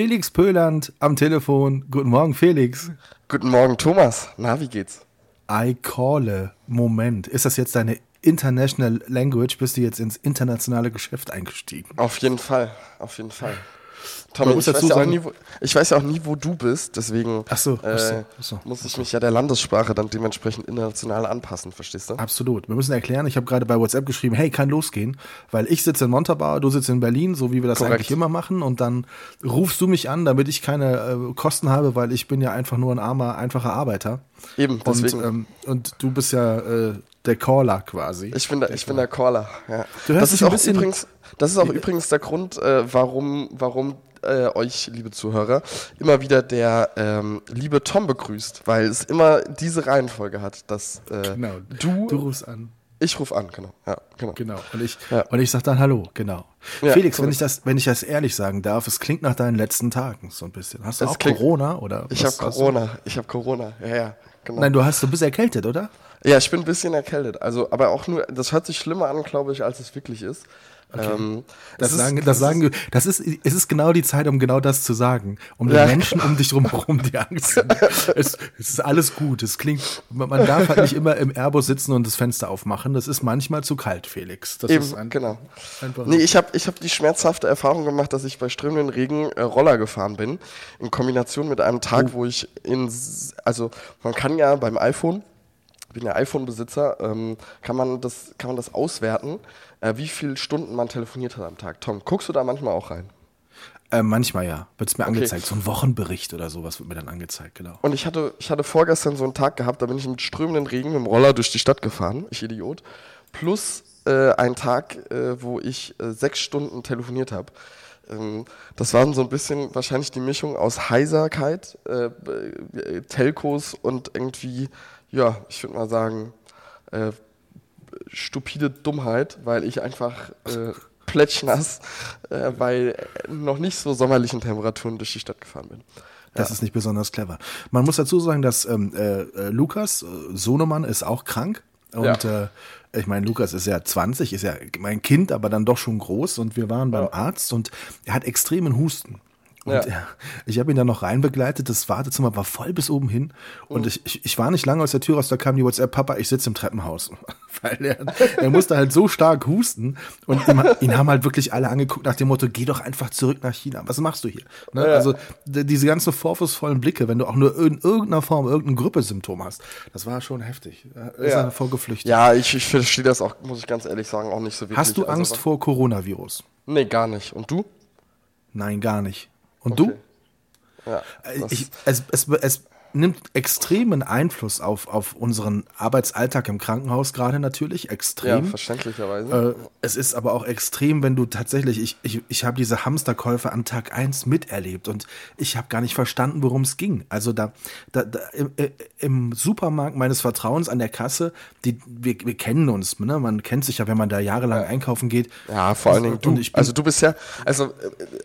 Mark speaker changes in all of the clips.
Speaker 1: Felix Pöland am Telefon. Guten Morgen, Felix.
Speaker 2: Guten Morgen, Thomas. Na, wie geht's?
Speaker 1: I call. Moment. Ist das jetzt deine International Language? Bist du jetzt ins internationale Geschäft eingestiegen?
Speaker 2: Auf jeden Fall. Auf jeden Fall. Tommy, ich weiß, ja auch nie, wo, ich weiß ja auch nie, wo du bist, deswegen
Speaker 1: ach so, ach so,
Speaker 2: ach so, muss ich mich ja der Landessprache dann dementsprechend international anpassen, verstehst du?
Speaker 1: Absolut. Wir müssen erklären, ich habe gerade bei WhatsApp geschrieben, hey, kann losgehen, weil ich sitze in Montabaur, du sitzt in Berlin, so wie wir das Korrekt. eigentlich immer machen und dann rufst du mich an, damit ich keine äh, Kosten habe, weil ich bin ja einfach nur ein armer, einfacher Arbeiter.
Speaker 2: Eben, deswegen.
Speaker 1: Und, ähm, und du bist ja äh, der Caller quasi.
Speaker 2: Ich bin der, ich bin der Caller, ja.
Speaker 1: Du hörst das ist
Speaker 2: auch übrigens, das ist auch übrigens der Grund, äh, warum, warum äh, euch, liebe Zuhörer, immer wieder der ähm, liebe Tom begrüßt, weil es immer diese Reihenfolge hat, dass äh,
Speaker 1: genau.
Speaker 2: du,
Speaker 1: du rufst an.
Speaker 2: Ich rufe an, genau. Ja, genau.
Speaker 1: genau. Und ich, ja. und ich sag dann Hallo, genau. Ja, Felix, wenn ich, das, wenn ich das ehrlich sagen darf, es klingt nach deinen letzten Tagen so ein bisschen. Hast du es auch klingt, Corona? Oder
Speaker 2: ich habe Corona, ich habe Corona, ja, ja.
Speaker 1: Genau. Nein, du hast, du bist erkältet, oder?
Speaker 2: Ja, ich bin ein bisschen erkältet. Also, aber auch nur, das hört sich schlimmer an, glaube ich, als es wirklich ist.
Speaker 1: Okay. Ähm, das, sagen, ist, das sagen, das ist, es ist genau die Zeit, um genau das zu sagen, um den Menschen um dich drum herum die Angst. es, es ist alles gut. Es klingt, man darf halt nicht immer im Airbus sitzen und das Fenster aufmachen. Das ist manchmal zu kalt, Felix. Das
Speaker 2: Eben, ein, genau. Einfach nee, ich habe ich hab die schmerzhafte Erfahrung gemacht, dass ich bei strömenden Regen äh, Roller gefahren bin, in Kombination mit einem Tag, oh. wo ich in, also man kann ja beim iPhone ich bin ja iPhone-Besitzer, ähm, kann, man das, kann man das auswerten, äh, wie viele Stunden man telefoniert hat am Tag. Tom, guckst du da manchmal auch rein?
Speaker 1: Äh, manchmal ja, wird es mir okay. angezeigt. So ein Wochenbericht oder sowas wird mir dann angezeigt, genau.
Speaker 2: Und ich hatte, ich hatte vorgestern so einen Tag gehabt, da bin ich mit strömenden Regen mit dem Roller durch die Stadt gefahren, ich Idiot. Plus äh, ein Tag, äh, wo ich äh, sechs Stunden telefoniert habe. Ähm, das war so ein bisschen wahrscheinlich die Mischung aus Heiserkeit, äh, äh, Telcos und irgendwie ja, ich würde mal sagen, äh, stupide Dummheit, weil ich einfach äh, plätschnass äh, bei noch nicht so sommerlichen Temperaturen durch die Stadt gefahren bin.
Speaker 1: Das ja. ist nicht besonders clever. Man muss dazu sagen, dass ähm, äh, äh Lukas, äh, Sohnemann, ist auch krank. Und ja. äh, ich meine, Lukas ist ja 20, ist ja mein Kind, aber dann doch schon groß. Und wir waren beim ja. Arzt und er hat extremen Husten. Und ja. ich habe ihn dann noch reinbegleitet. Das Wartezimmer war voll bis oben hin. Und mhm. ich, ich, ich war nicht lange aus der Tür raus, da kam die WhatsApp, Papa, ich sitze im Treppenhaus. Weil er, er musste halt so stark husten. Und ihn, ihn, haben halt wirklich alle angeguckt nach dem Motto, geh doch einfach zurück nach China. Was machst du hier? Ne? Ja. Also diese ganzen vorwurfsvollen Blicke, wenn du auch nur in irgendeiner Form irgendein Grippesymptom hast, das war schon heftig. Er ist ja. davor geflüchtet.
Speaker 2: Ja, ich, ich verstehe das auch, muss ich ganz ehrlich sagen, auch nicht so wirklich.
Speaker 1: Hast du also Angst also, vor Coronavirus?
Speaker 2: Nee, gar nicht. Und du?
Speaker 1: Nein, gar nicht. Und okay. du? Ja, ich, es, es, es nimmt extremen Einfluss auf, auf unseren Arbeitsalltag im Krankenhaus gerade natürlich, extrem.
Speaker 2: Ja, verständlicherweise.
Speaker 1: Äh, es ist aber auch extrem, wenn du tatsächlich, ich, ich, ich habe diese Hamsterkäufe an Tag 1 miterlebt und ich habe gar nicht verstanden, worum es ging. Also da, da, da im, äh, im, Supermarkt meines Vertrauens an der Kasse, die, wir, wir kennen uns, ne? man kennt sich ja, wenn man da jahrelang ja. einkaufen geht.
Speaker 2: Ja, vor allen Dingen du. also du bist ja, also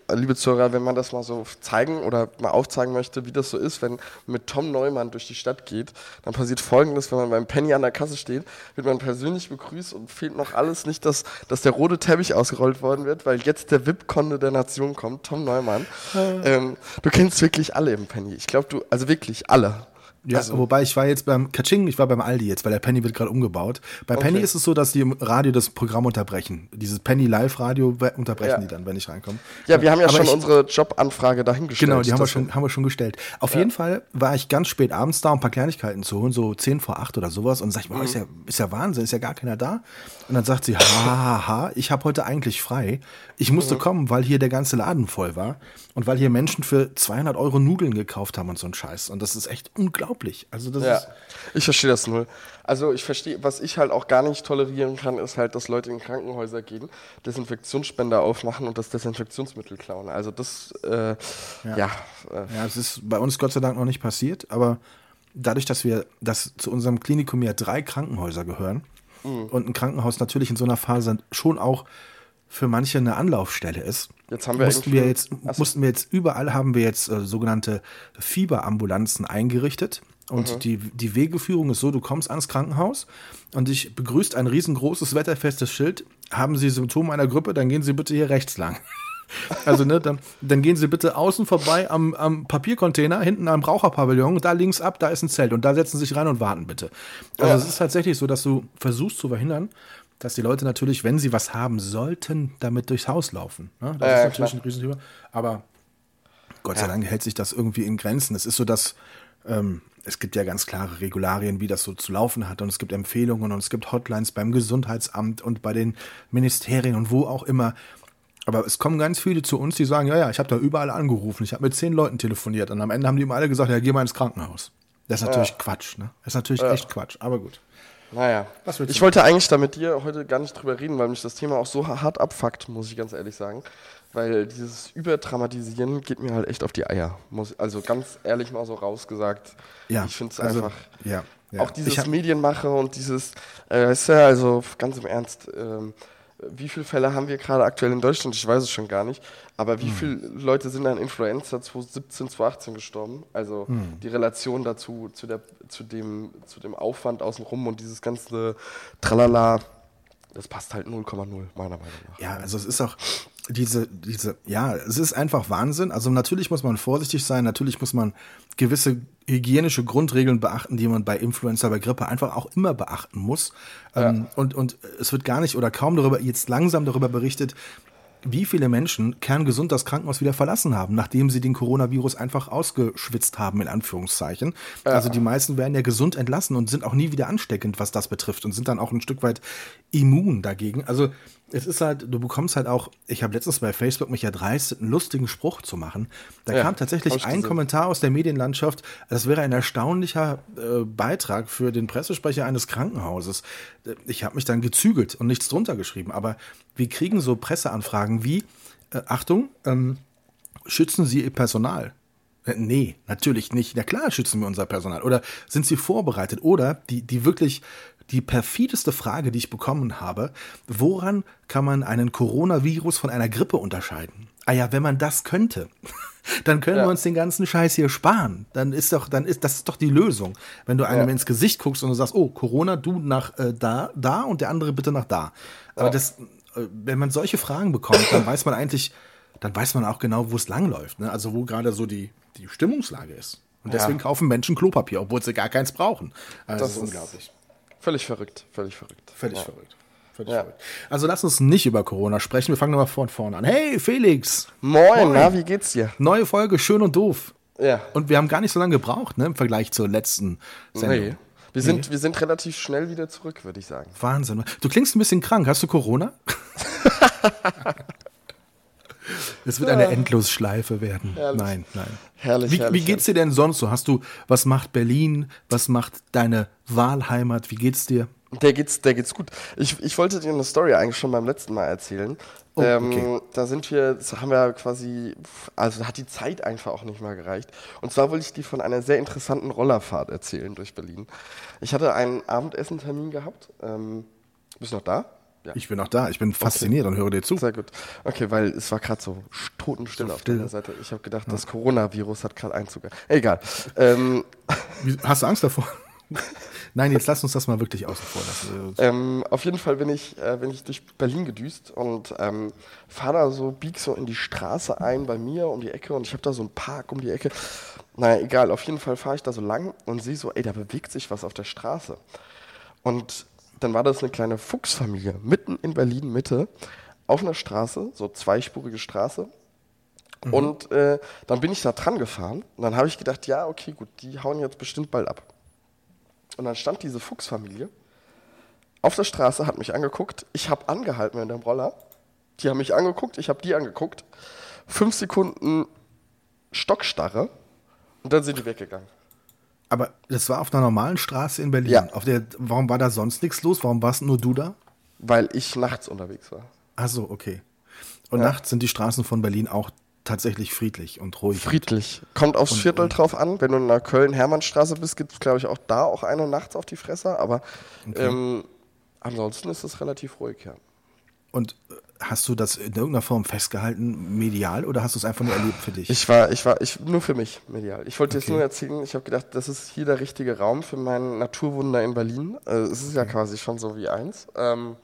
Speaker 2: äh, liebe Zuhörer, wenn man das mal so zeigen oder mal aufzeigen möchte, wie das so ist, wenn mit Tom Neumann durch die Stadt geht, dann passiert folgendes, wenn man beim Penny an der Kasse steht, wird man persönlich begrüßt und fehlt noch alles nicht, dass, dass der rote Teppich ausgerollt worden wird, weil jetzt der VIP-Konde der Nation kommt, Tom Neumann. ähm, du kennst wirklich alle im Penny. Ich glaube, du, also wirklich alle.
Speaker 1: Ja, also, wobei ich war jetzt beim Kaching, ich war beim Aldi jetzt, weil der Penny wird gerade umgebaut. Bei okay. Penny ist es so, dass die im Radio das Programm unterbrechen. Dieses Penny Live Radio unterbrechen ja. die dann, wenn ich reinkomme.
Speaker 2: Ja, wir haben ja Aber schon ich, unsere Jobanfrage dahingestellt.
Speaker 1: Genau, die haben wir schon, haben wir schon gestellt. Auf ja. jeden Fall war ich ganz spät abends da, um ein paar Kleinigkeiten zu holen, so 10 vor 8 oder sowas. Und sag ich, boah, mhm. ist, ja, ist ja Wahnsinn, ist ja gar keiner da. Und dann sagt sie, ha, ha, ha, ich habe heute eigentlich frei. Ich musste mhm. kommen, weil hier der ganze Laden voll war und weil hier Menschen für 200 Euro Nudeln gekauft haben und so ein Scheiß. Und das ist echt unglaublich. Also das
Speaker 2: ja,
Speaker 1: ist
Speaker 2: ich verstehe das null. Also ich verstehe, was ich halt auch gar nicht tolerieren kann, ist halt, dass Leute in Krankenhäuser gehen, Desinfektionsspender aufmachen und das Desinfektionsmittel klauen. Also das, äh, ja. Ja,
Speaker 1: äh. ja, es ist bei uns Gott sei Dank noch nicht passiert, aber dadurch, dass wir, dass zu unserem Klinikum ja drei Krankenhäuser gehören mhm. und ein Krankenhaus natürlich in so einer Phase schon auch für manche eine Anlaufstelle ist.
Speaker 2: Jetzt haben wir
Speaker 1: mussten wir jetzt mussten wir jetzt überall haben wir jetzt äh, sogenannte Fieberambulanzen eingerichtet und mhm. die, die Wegeführung ist so, du kommst ans Krankenhaus und dich begrüßt ein riesengroßes wetterfestes Schild. Haben Sie Symptome einer Grippe, dann gehen Sie bitte hier rechts lang. Also, ne, dann, dann gehen Sie bitte außen vorbei am, am Papiercontainer, hinten am Raucherpavillon, da links ab, da ist ein Zelt und da setzen Sie sich rein und warten bitte. Also, ja. es ist tatsächlich so, dass du versuchst zu verhindern, dass die Leute natürlich, wenn sie was haben sollten, damit durchs Haus laufen. Ne? Das ja, ist natürlich klar. ein Riesenthema. Aber Gott sei Dank hält sich das irgendwie in Grenzen. Es ist so, dass ähm, es gibt ja ganz klare Regularien, wie das so zu laufen hat. Und es gibt Empfehlungen und es gibt Hotlines beim Gesundheitsamt und bei den Ministerien und wo auch immer. Aber es kommen ganz viele zu uns, die sagen, ja, ja, ich habe da überall angerufen, ich habe mit zehn Leuten telefoniert und am Ende haben die immer alle gesagt, ja, geh mal ins Krankenhaus. Das ist natürlich ja. Quatsch, ne? Das ist natürlich ja. echt Quatsch, aber gut.
Speaker 2: Naja, ich wollte eigentlich da mit dir heute gar nicht drüber reden, weil mich das Thema auch so hart abfuckt, muss ich ganz ehrlich sagen. Weil dieses Überdramatisieren geht mir halt echt auf die Eier. Muss, also ganz ehrlich mal so rausgesagt. Ja, ich finde es also, einfach. Ja, ja. Auch dieses Medienmache und dieses, äh, ist ja also ganz im Ernst, ähm, wie viele Fälle haben wir gerade aktuell in Deutschland? Ich weiß es schon gar nicht. Aber wie hm. viele Leute sind an Influenza 2017, 2018 gestorben? Also hm. die Relation dazu, zu, der, zu, dem, zu dem Aufwand außenrum und dieses ganze Tralala, das passt halt 0,0 meiner Meinung nach.
Speaker 1: Ja, also es ist auch diese, diese, ja, es ist einfach Wahnsinn. Also natürlich muss man vorsichtig sein, natürlich muss man gewisse hygienische Grundregeln beachten, die man bei Influenza, bei Grippe einfach auch immer beachten muss. Ja. Ähm, und, und es wird gar nicht oder kaum darüber, jetzt langsam darüber berichtet, wie viele Menschen kerngesund das Krankenhaus wieder verlassen haben, nachdem sie den Coronavirus einfach ausgeschwitzt haben, in Anführungszeichen. Ja. Also die meisten werden ja gesund entlassen und sind auch nie wieder ansteckend, was das betrifft und sind dann auch ein Stück weit immun dagegen. Also es ist halt, du bekommst halt auch, ich habe letztens bei Facebook mich erdreistet, einen lustigen Spruch zu machen. Da ja, kam tatsächlich ein Kommentar aus der Medienlandschaft, das wäre ein erstaunlicher äh, Beitrag für den Pressesprecher eines Krankenhauses. Ich habe mich dann gezügelt und nichts drunter geschrieben, aber wir kriegen so Presseanfragen wie, äh, Achtung, ähm, schützen Sie Ihr Personal? Äh, nee, natürlich nicht. Na klar schützen wir unser Personal. Oder sind sie vorbereitet? Oder die, die wirklich die perfideste Frage, die ich bekommen habe, woran kann man einen Coronavirus von einer Grippe unterscheiden? Ah ja, wenn man das könnte, dann können ja. wir uns den ganzen Scheiß hier sparen. Dann ist doch, dann ist das ist doch die Lösung. Wenn du einem ja. ins Gesicht guckst und du sagst, oh, Corona, du nach äh, da, da und der andere bitte nach da. Aber ja. das, äh, wenn man solche Fragen bekommt, dann weiß man eigentlich, dann weiß man auch genau, wo es langläuft. Ne? Also wo gerade so die, die Stimmungslage ist. Und deswegen kaufen Menschen Klopapier, obwohl sie gar keins brauchen. Also das, das ist unglaublich.
Speaker 2: Völlig verrückt, völlig verrückt.
Speaker 1: Völlig ja. verrückt. Völlig ja. verrückt. Also lass uns nicht über Corona sprechen. Wir fangen nochmal von vorne an. Hey, Felix.
Speaker 2: Moin, Moin, na, wie geht's dir?
Speaker 1: Neue Folge, schön und doof. Ja. Und wir haben gar nicht so lange gebraucht, ne, im Vergleich zur letzten Sendung. Nee.
Speaker 2: Wir sind, nee. wir sind relativ schnell wieder zurück, würde ich sagen.
Speaker 1: Wahnsinn. Du klingst ein bisschen krank. Hast du Corona? Es wird eine Endlosschleife werden. Herrlich. Nein, nein. Herrlich, wie, herrlich, wie geht's dir denn sonst so? Hast du, was macht Berlin? Was macht deine Wahlheimat? Wie geht's dir?
Speaker 2: Der geht's, der geht's gut. Ich, ich wollte dir eine Story eigentlich schon beim letzten Mal erzählen. Oh, ähm, okay. da sind wir, das haben wir quasi, also hat die Zeit einfach auch nicht mal gereicht. Und zwar wollte ich dir von einer sehr interessanten Rollerfahrt erzählen durch Berlin. Ich hatte einen Abendessentermin gehabt. Ähm, bist du noch da?
Speaker 1: Ja. Ich bin auch da, ich bin fasziniert okay. und höre dir zu.
Speaker 2: Sehr gut. Okay, weil es war gerade so totenstill so auf der Seite. Ich habe gedacht, ja. das Coronavirus hat gerade Einzug. Egal. Ähm.
Speaker 1: Hast du Angst davor? Nein, jetzt lass uns das mal wirklich außen vor
Speaker 2: lassen. Ähm, auf jeden Fall bin ich, äh, bin ich durch Berlin gedüst und ähm, fahre da so, bieg so in die Straße ein bei mir um die Ecke und ich habe da so einen Park um die Ecke. Naja, egal, auf jeden Fall fahre ich da so lang und sehe so, ey, da bewegt sich was auf der Straße. Und dann war das eine kleine Fuchsfamilie mitten in Berlin Mitte auf einer Straße, so zweispurige Straße. Mhm. Und äh, dann bin ich da dran gefahren und dann habe ich gedacht, ja, okay, gut, die hauen jetzt bestimmt bald ab. Und dann stand diese Fuchsfamilie auf der Straße, hat mich angeguckt, ich habe angehalten mit dem Roller Die haben mich angeguckt, ich habe die angeguckt. Fünf Sekunden Stockstarre und dann sind die weggegangen.
Speaker 1: Aber das war auf einer normalen Straße in Berlin.
Speaker 2: Ja.
Speaker 1: Auf der, warum war da sonst nichts los? Warum warst nur du da?
Speaker 2: Weil ich nachts unterwegs war.
Speaker 1: Ach so, okay. Und
Speaker 2: Ja.
Speaker 1: nachts sind die Straßen von Berlin auch tatsächlich friedlich und ruhig.
Speaker 2: Friedlich. Kommt aufs Viertel drauf an. Wenn du in der Köln-Hermannstraße bist, gibt es, glaube ich, auch da auch eine nachts auf die Fresse. Aber ähm, ansonsten ist es relativ ruhig, ja.
Speaker 1: Und hast du das in irgendeiner Form festgehalten, medial, oder hast du es einfach nur erlebt für dich?
Speaker 2: Ich war, ich war, ich, nur für mich medial. Ich wollte jetzt
Speaker 1: Okay.
Speaker 2: nur erzählen, ich habe gedacht, das ist hier der richtige Raum für mein Naturwunder in Berlin. Äh, es ist ja quasi schon so wie eins. Ähm,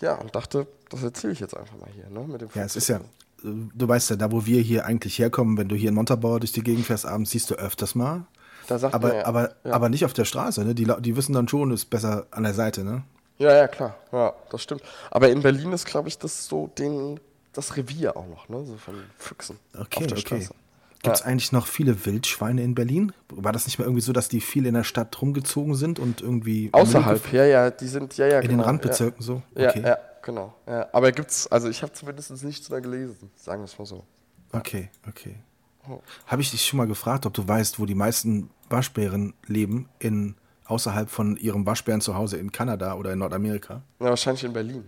Speaker 2: ja, und dachte, das erzähle ich jetzt einfach mal hier, ne? Mit dem
Speaker 1: ja, es ist ja, äh, du weißt ja, da wo wir hier eigentlich herkommen, wenn du hier in Montabaur durch die Gegend fährst abends, siehst du öfters mal.
Speaker 2: Da sagt
Speaker 1: Aber,
Speaker 2: man ja,
Speaker 1: aber,
Speaker 2: ja.
Speaker 1: aber nicht auf der Straße, ne? Die, die wissen dann schon, ist besser an der Seite, ne?
Speaker 2: Ja, ja, klar. Ja, das stimmt. Aber in Berlin ist, glaube ich, das so den, das Revier auch noch, ne? So von Füchsen
Speaker 1: Okay,
Speaker 2: auf der
Speaker 1: okay.
Speaker 2: Straße.
Speaker 1: Gibt es
Speaker 2: Ja.
Speaker 1: eigentlich noch viele Wildschweine in Berlin? War das nicht mal irgendwie so, dass die viel in der Stadt rumgezogen sind und irgendwie
Speaker 2: Außerhalb, ja, ja, die sind, ja, ja,
Speaker 1: in
Speaker 2: genau.
Speaker 1: den Randbezirken so?
Speaker 2: Ja,
Speaker 1: Okay,
Speaker 2: ja, ja genau. Ja. Aber gibt's, also ich habe zumindest nichts da gelesen, sagen wir es mal so.
Speaker 1: okay, okay.
Speaker 2: Oh.
Speaker 1: Habe ich dich schon mal gefragt, ob du weißt, wo die meisten Waschbären leben, in, außerhalb von ihrem Waschbären zu Hause in Kanada oder in Nordamerika?
Speaker 2: Ja, wahrscheinlich in Berlin.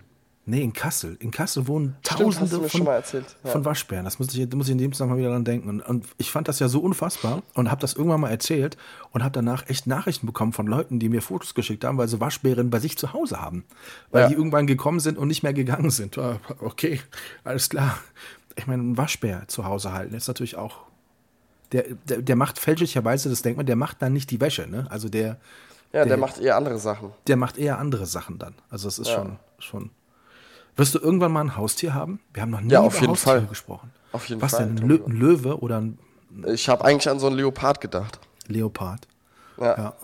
Speaker 1: Nee, in Kassel. In Kassel wohnen
Speaker 2: Stimmt,
Speaker 1: Tausende von,
Speaker 2: ja.
Speaker 1: von Waschbären. Das muss ich, da muss ich in dem Zusammenhang wieder dran denken. Und, und ich fand das ja so unfassbar und habe das irgendwann mal erzählt und habe danach echt Nachrichten bekommen von Leuten, die mir Fotos geschickt haben, weil sie Waschbären bei sich zu Hause haben. Weil
Speaker 2: Ja.
Speaker 1: die irgendwann gekommen sind und nicht mehr gegangen sind. Ah, Okay, alles klar. Ich meine, ein Waschbär zu Hause halten ist natürlich auch. Der, der, der macht fälschlicherweise, das denkt man, der macht dann nicht die Wäsche. Ne? Also der,
Speaker 2: Ja, der,
Speaker 1: Der-
Speaker 2: macht eher andere Sachen.
Speaker 1: der macht eher andere Sachen dann. Also es ist
Speaker 2: Ja.
Speaker 1: schon, schon. Wirst du irgendwann mal ein Haustier haben? Wir haben noch nie
Speaker 2: Ja, auf
Speaker 1: über
Speaker 2: jeden
Speaker 1: Haustiere
Speaker 2: Fall.
Speaker 1: gesprochen.
Speaker 2: Auf jeden
Speaker 1: Was
Speaker 2: Fall,
Speaker 1: denn? Ein,
Speaker 2: tun
Speaker 1: Lö ein Löwe oder ein
Speaker 2: Ich habe eigentlich an so einen Leopard gedacht.
Speaker 1: Leopard?
Speaker 2: Ja.
Speaker 1: Ja.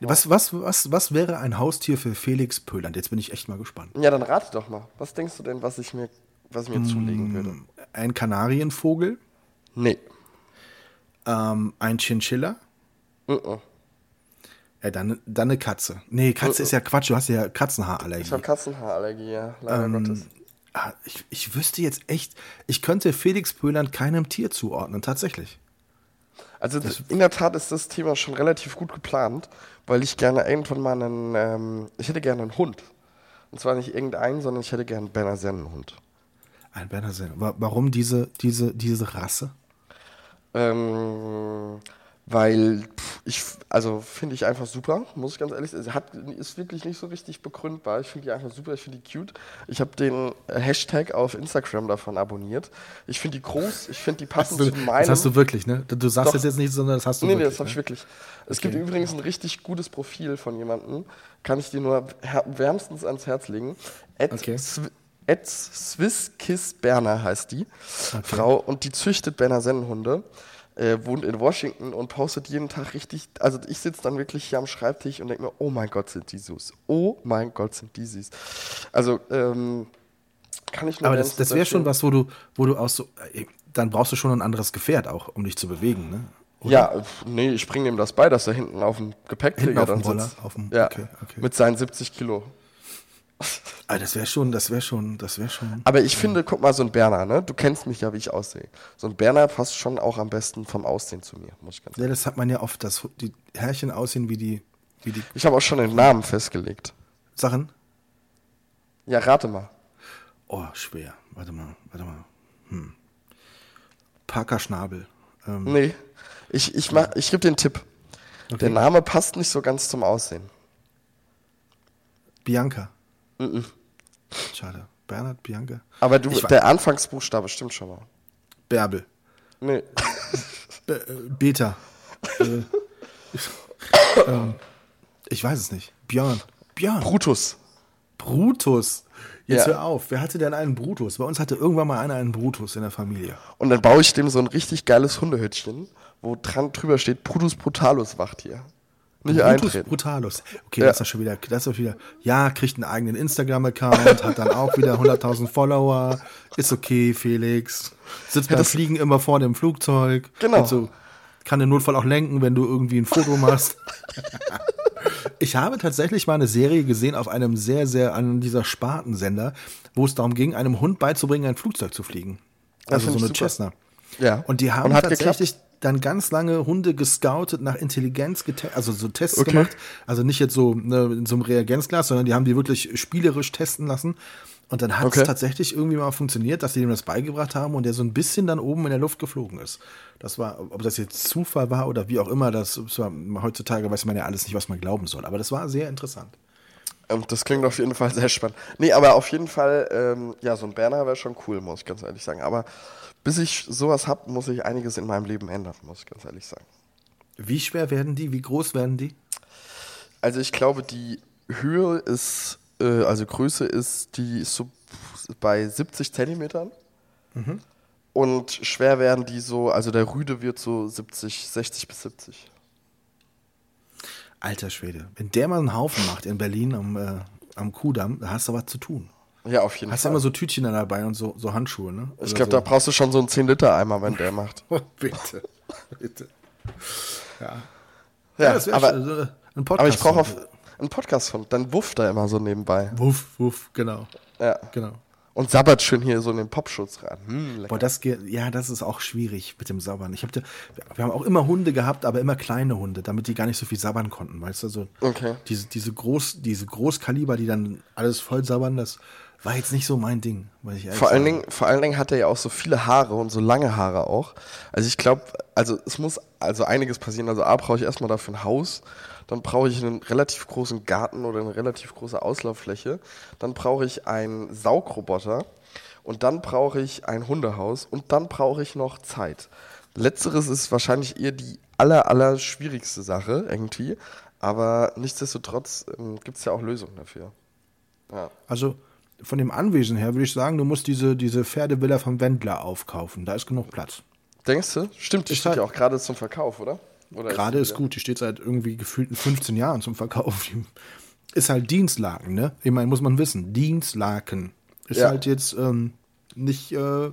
Speaker 1: Was, was, was, was wäre ein Haustier für Felix Pöland? Jetzt bin ich echt mal gespannt.
Speaker 2: Ja, dann rate doch mal. Was denkst du denn, was ich mir, was ich mir
Speaker 1: Hm.
Speaker 2: zulegen würde?
Speaker 1: Ein Kanarienvogel,
Speaker 2: Nee.
Speaker 1: ähm, ein Chinchilla,
Speaker 2: Mhm.
Speaker 1: Ja, dann, dann eine Katze. Nee, Katze ist ja Quatsch, du hast ja Katzenhaarallergie.
Speaker 2: Ich habe Katzenhaarallergie, ja. Leider
Speaker 1: Ähm,
Speaker 2: Gottes.
Speaker 1: Ah, ich, ich wüsste jetzt echt, ich könnte Felix Pöland keinem Tier zuordnen, tatsächlich.
Speaker 2: Also in der Tat ist das Thema schon relativ gut geplant, weil ich gerne irgendwann mal einen, ähm, ich hätte gerne einen Hund. Und zwar nicht irgendeinen, sondern ich hätte gerne einen Berner Sennenhund.
Speaker 1: Ein Berner Sennenhund. Wa- Warum diese, diese, diese Rasse?
Speaker 2: Ähm, weil pff, ich, also finde ich einfach super, muss ich ganz ehrlich sagen. Sie Hat, ist wirklich nicht so richtig begründbar. Ich finde die einfach super, ich finde die cute. Ich habe den Hashtag auf Instagram davon abonniert. Ich finde die groß, ich finde die passen zu meinem.
Speaker 1: das hast du wirklich, ne? Du, sagst das jetzt nicht, sondern das hast du
Speaker 2: Nee, nee,
Speaker 1: wirklich.
Speaker 2: das habe ich
Speaker 1: ne?
Speaker 2: wirklich. Es gibt übrigens ein richtig gutes Profil von jemandem, kann ich dir nur wärmstens ans Herz legen. At,
Speaker 1: Okay.
Speaker 2: Sw at SwissKiss Berner heißt die Frau und die züchtet Berner Sennenhunde, äh, wohnt in Washington und postet jeden Tag richtig. Also ich sitze dann wirklich hier am Schreibtisch und denke mir, oh mein Gott, sind die süß. Oh mein Gott, sind die süß. Also, ähm, kann ich nur
Speaker 1: Aber das, das wäre schon was, wo du, wo du auch so, äh, dann brauchst du schon ein anderes Gefährt auch, um dich zu bewegen, ne? Oder?
Speaker 2: Ja, nee, ich bringe ihm das bei, dass er hinten auf dem Gepäckträger
Speaker 1: Hinten auf
Speaker 2: dann
Speaker 1: dem Roller,
Speaker 2: sitzt.
Speaker 1: auf dem-
Speaker 2: ja,
Speaker 1: okay, okay.
Speaker 2: mit seinen 70 Kilo.
Speaker 1: Ah, das wäre schon, das wäre schon, das wäre schon.
Speaker 2: Aber ich finde, guck mal, so ein Berner, ne? Du kennst mich ja, wie ich aussehe. So ein Berner passt schon auch am besten vom Aussehen zu mir, muss ich ganz
Speaker 1: Ja, das hat man ja oft, dass die Herrchen aussehen wie die, wie die
Speaker 2: Ich habe auch schon den Namen festgelegt.
Speaker 1: Sachen.
Speaker 2: Ja, rate mal.
Speaker 1: Oh, schwer. Warte mal, warte mal. Hm. Parker Schnabel. Ähm,
Speaker 2: Nee. Ich, ich, mach- ich gebe den Tipp. Der Name passt nicht so ganz zum Aussehen.
Speaker 1: Bianca. Schade. Bernhard, Bianca.
Speaker 2: Aber du, der Anfangsbuchstabe stimmt schon mal.
Speaker 1: Bärbel.
Speaker 2: Nee.
Speaker 1: Be äh, Beta. äh, ähm, ich weiß es nicht. Björn. Björn.
Speaker 2: Brutus.
Speaker 1: Brutus. Jetzt
Speaker 2: Ja.
Speaker 1: hör auf. Wer hatte denn einen Brutus? Bei uns hatte irgendwann mal einer einen Brutus in der Familie.
Speaker 2: Und dann baue ich dem so ein richtig geiles Hundehütchen, wo dran drüber steht, Brutus Brutalus wacht hier. Nicht
Speaker 1: Brutus. Brutalus. Okay,
Speaker 2: Ja.
Speaker 1: das ist ja schon wieder, das ist wieder, ja, kriegt einen eigenen Instagram-Account, hat dann auch wieder 100.000 Follower. Ist okay, Felix. Sitzt beim
Speaker 2: das-
Speaker 1: Fliegen immer vor dem Flugzeug.
Speaker 2: Genau.
Speaker 1: Und so, kann im Notfall auch lenken, wenn du irgendwie ein Foto machst. Ich habe tatsächlich mal eine Serie gesehen auf einem sehr, sehr, an dieser Spartensender, wo es darum ging, einem Hund beizubringen, ein Flugzeug zu fliegen. Also so eine Cessna.
Speaker 2: Ja.
Speaker 1: Und die haben
Speaker 2: Und
Speaker 1: tatsächlich dann ganz lange Hunde gescoutet, nach Intelligenz getestet, also so Tests
Speaker 2: Okay.
Speaker 1: gemacht. Also nicht jetzt so ne, in so einem Reagenzglas, sondern die haben die wirklich spielerisch testen lassen. Und dann hat es
Speaker 2: Okay.
Speaker 1: tatsächlich irgendwie mal funktioniert, dass die dem das beigebracht haben und der so ein bisschen dann oben in der Luft geflogen ist. Das war, ob das jetzt Zufall war oder wie auch immer, das, das war, heutzutage weiß man ja alles nicht, was man glauben soll. Aber das war sehr interessant.
Speaker 2: Ähm, Das klingt auf jeden Fall sehr spannend. Nee, aber auf jeden Fall, ähm, ja, so ein Berner wäre schon cool, muss ich ganz ehrlich sagen. Aber bis ich sowas hab, muss ich einiges in meinem Leben ändern, muss ich ganz ehrlich sagen.
Speaker 1: Wie schwer werden die? Wie groß werden die?
Speaker 2: Also ich glaube, die Höhe ist, äh, also Größe ist, die ist so bei 70 Zentimetern. Und schwer werden die so, also der Rüde wird so 70, 60 bis 70.
Speaker 1: Alter Schwede. Wenn der mal einen Haufen macht in Berlin am, äh, am Kudamm, da hast du was zu tun.
Speaker 2: Ja, auf jeden
Speaker 1: Hast du
Speaker 2: Fall.
Speaker 1: immer so Tütchen dann dabei und so, so Handschuhe, ne?
Speaker 2: ich glaube,
Speaker 1: so.
Speaker 2: da brauchst du schon so einen 10-Liter-Eimer, wenn der macht.
Speaker 1: Oh, bitte. bitte. Ja.
Speaker 2: Ja,
Speaker 1: wär
Speaker 2: aber,
Speaker 1: äh, ein Podcast.
Speaker 2: aber ich brauche auf einen Podcast von, dann wufft er immer so nebenbei.
Speaker 1: Wuff, wuff, genau.
Speaker 2: Ja.
Speaker 1: Genau.
Speaker 2: Und sabbert schön hier so in den Popschutz rein. Hm.
Speaker 1: Boah, das geht, ja, das ist auch schwierig mit dem Sabbern. Ich hab da, wir haben auch immer Hunde gehabt, aber immer kleine Hunde, damit die gar nicht so viel sabbern konnten, weißt du? So
Speaker 2: Okay.
Speaker 1: diese, diese, Groß, diese Großkaliber, die dann alles voll sabbern, das war jetzt nicht so mein Ding. Muss ich
Speaker 2: Vor allen. Dingen, vor allen Dingen hat er ja auch so viele Haare und so lange Haare auch. Also ich glaube, also es muss also einiges passieren. Also A brauche ich erstmal dafür ein Haus, dann brauche ich einen relativ großen Garten oder eine relativ große Auslauffläche, dann brauche ich einen Saugroboter und dann brauche ich ein Hundehaus und dann brauche ich noch Zeit. Letzteres ist wahrscheinlich eher die aller, aller schwierigste Sache irgendwie, aber nichtsdestotrotz ähm, gibt es ja auch Lösungen dafür. Ja.
Speaker 1: Also von dem Anwesen her würde ich sagen, du musst diese, diese Pferdevilla vom Wendler aufkaufen. Da ist genug Platz.
Speaker 2: Denkst du? Stimmt, die
Speaker 1: Ist
Speaker 2: steht
Speaker 1: halt-
Speaker 2: ja auch gerade zum Verkauf, oder? oder
Speaker 1: Gerade ist
Speaker 2: wieder-
Speaker 1: gut, die steht seit irgendwie gefühlten 15 Jahren zum Verkauf. Die Ist halt Dienstlaken, ne? Ich meine, muss man wissen, Dienstlaken. Ist
Speaker 2: Ja.
Speaker 1: halt jetzt ähm, nicht, äh,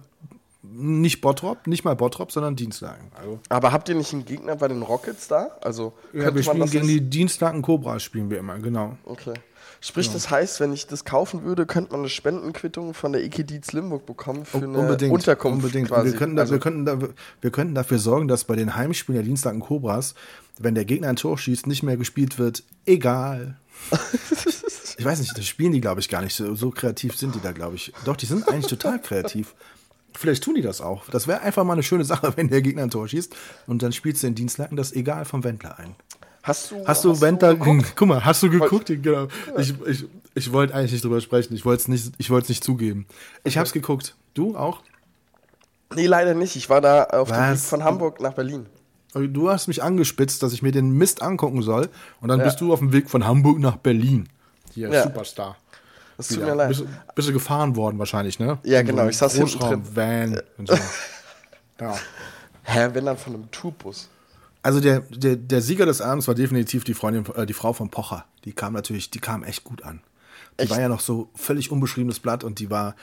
Speaker 1: nicht Bottrop, nicht mal Bottrop, sondern Dienstlaken. Also,
Speaker 2: Aber habt ihr nicht einen Gegner bei den Rockets da? Also
Speaker 1: ja, wir spielen gegen die Dienstlaken Cobras, spielen wir immer, genau.
Speaker 2: Okay. Sprich, das heißt, wenn ich das kaufen würde, könnte man eine Spendenquittung von der EK Dietz Limburg bekommen für eine
Speaker 1: unbedingt,
Speaker 2: Unterkunft
Speaker 1: unbedingt.
Speaker 2: Quasi.
Speaker 1: Wir könnten, da,
Speaker 2: also,
Speaker 1: wir, könnten da, wir könnten dafür sorgen, dass bei den Heimspielen der Dienstlaken Cobras, wenn der Gegner ein Tor schießt, nicht mehr gespielt wird. Egal. ich weiß nicht, das spielen die, glaube ich, gar nicht. So, so kreativ sind die da, glaube ich. Doch, die sind eigentlich total kreativ. Vielleicht tun die das auch. Das wäre einfach mal eine schöne Sache, wenn der Gegner ein Tor schießt und dann spielst du den Dienstlaken das egal vom Wendler ein.
Speaker 2: Hast du,
Speaker 1: Hast du
Speaker 2: geguckt?
Speaker 1: guck mal, hast du geguckt? Genau. Ich, ich, ich wollte eigentlich nicht drüber sprechen. Ich wollte es nicht, ich wollte es nicht zugeben. Ich habe es geguckt. Du auch?
Speaker 2: Nee, leider nicht. Ich war da auf dem Weg
Speaker 1: Was?
Speaker 2: von Hamburg nach Berlin.
Speaker 1: Du hast mich angespitzt, dass ich mir den Mist angucken soll. Und dann
Speaker 2: Ja.
Speaker 1: bist du auf dem Weg von Hamburg nach Berlin. Hier,
Speaker 2: Ja.
Speaker 1: Superstar.
Speaker 2: Das tut
Speaker 1: Wieder.
Speaker 2: mir leid.
Speaker 1: Bist, bist du gefahren worden wahrscheinlich, ne?
Speaker 2: Ja,
Speaker 1: In so
Speaker 2: genau,
Speaker 1: einem
Speaker 2: ich saß hinten
Speaker 1: Großraum-Van und so. ja.
Speaker 2: Hä, wenn dann von einem Tourbus.
Speaker 1: Also der, der, der Sieger des Abends war definitiv die Freundin, äh, die Frau von Pocher. Die kam natürlich, die kam echt gut an. Die
Speaker 2: Echt?
Speaker 1: war ja noch so völlig unbeschriebenes Blatt und die war,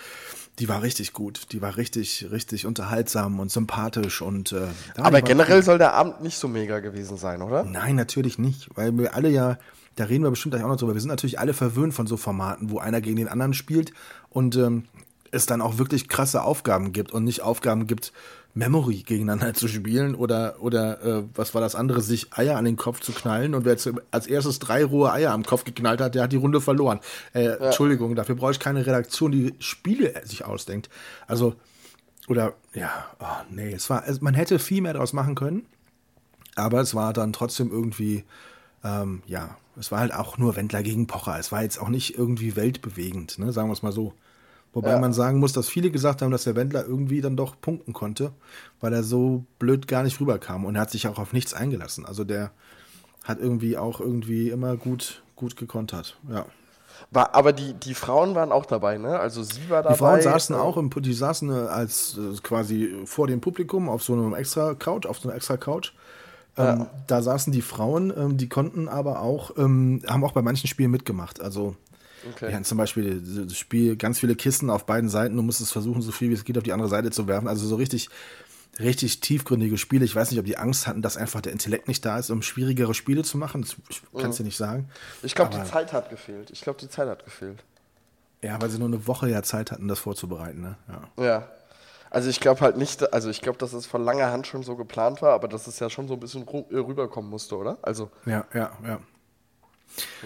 Speaker 1: die war richtig gut. Die war richtig, richtig unterhaltsam und sympathisch und. Äh,
Speaker 2: Aber generell
Speaker 1: cool.
Speaker 2: soll der Abend nicht so mega gewesen sein, oder?
Speaker 1: Nein, natürlich nicht, weil wir alle ja, da reden wir bestimmt gleich auch noch drüber. Wir sind natürlich alle verwöhnt von so Formaten, wo einer gegen den anderen spielt und ähm, es dann auch wirklich krasse Aufgaben gibt und nicht Aufgaben gibt, Memory gegeneinander zu spielen oder, oder äh, was war das andere, sich Eier an den Kopf zu knallen und wer als erstes drei rohe Eier am Kopf geknallt hat, der hat die Runde verloren. Äh, Entschuldigung, dafür brauche ich keine Redaktion, die Spiele sich ausdenkt. Also, oder, ja, oh, nee, es war, es, man hätte viel mehr daraus machen können, aber es war dann trotzdem irgendwie, ähm, ja, es war halt auch nur Wendler gegen Pocher. Es war jetzt auch nicht irgendwie weltbewegend, ne? sagen wir es mal so. Wobei
Speaker 2: Ja.
Speaker 1: man sagen muss, dass viele gesagt haben, dass der Wendler irgendwie dann doch punkten konnte, weil er so blöd gar nicht rüberkam und er hat sich auch auf nichts eingelassen. Also der hat irgendwie auch irgendwie immer gut, gut gekontert. Ja.
Speaker 2: War, aber die, die Frauen waren auch dabei, ne? Also sie war dabei.
Speaker 1: Die Frauen saßen
Speaker 2: äh,
Speaker 1: auch im, die saßen äh, als äh, quasi vor dem Publikum auf so einem extra Couch, auf so einer extra Couch. Ähm, Da saßen die Frauen, ähm, die konnten aber auch, ähm, haben auch bei manchen Spielen mitgemacht. Also
Speaker 2: Okay.
Speaker 1: wir hatten zum Beispiel das Spiel ganz viele Kisten auf beiden Seiten. Du musstest versuchen, so viel wie es geht auf die andere Seite zu werfen. Also so richtig richtig tiefgründige Spiele. Ich weiß nicht, ob die Angst hatten, dass einfach der Intellekt nicht da ist, um schwierigere Spiele zu machen. Das, ich kann es dir nicht sagen.
Speaker 2: Ich glaube, die Zeit hat gefehlt. Ich glaube, die Zeit hat gefehlt.
Speaker 1: Ja, weil sie nur eine Woche ja Zeit hatten, das vorzubereiten. Ne? Ja.
Speaker 2: Ja. Also ich glaube halt nicht, also ich glaube, dass es von langer Hand schon so geplant war, aber dass es ja schon so ein bisschen rüberkommen musste, oder? Also.
Speaker 1: Ja, ja, ja.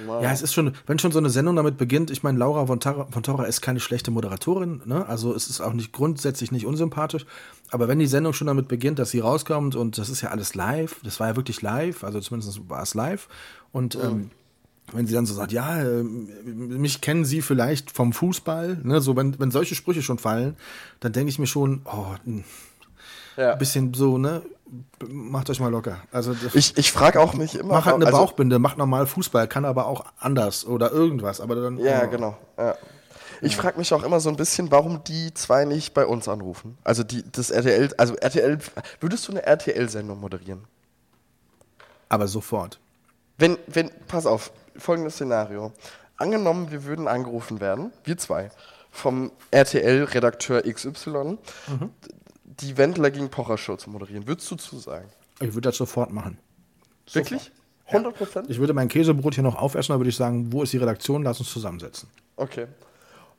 Speaker 2: Wow.
Speaker 1: Ja, es ist schon, wenn schon so eine Sendung damit beginnt, ich meine, Laura von Tora, von Tora ist keine schlechte Moderatorin, ne? Also es ist auch nicht grundsätzlich nicht unsympathisch. Aber wenn die Sendung schon damit beginnt, dass sie rauskommt und das ist ja alles live, das war ja wirklich live, also zumindest war es live. Und ähm, wenn sie dann so sagt, ja, ähm, mich kennen sie vielleicht vom Fußball, ne? So, wenn, wenn solche Sprüche schon fallen, dann denke ich mir schon, oh, ein
Speaker 2: ja.
Speaker 1: bisschen so, ne? Macht euch mal locker. Also
Speaker 2: Ich, ich frage auch mich immer.
Speaker 1: Mach halt eine
Speaker 2: also,
Speaker 1: Bauchbinde, mach normal Fußball, kann aber auch anders oder irgendwas. Aber dann.
Speaker 2: Ja, genau. Ja. Ich frage mich auch immer so ein bisschen, warum die zwei nicht bei uns anrufen. Also die, das RTL, also RTL, würdest du eine RTL-Sendung moderieren?
Speaker 1: Aber sofort.
Speaker 2: Wenn, wenn, pass auf, folgendes Szenario. Angenommen, wir würden angerufen werden, wir zwei, vom RTL-Redakteur XY, die Wendler gegen Pocher Show zu moderieren. Würdest du zusagen?
Speaker 1: Ich würde das sofort machen.
Speaker 2: Wirklich? 100 Prozent?
Speaker 1: Ich würde mein Käsebrot hier noch aufessen, dann würde ich sagen, wo ist die Redaktion? Lass uns zusammensetzen.
Speaker 2: Okay.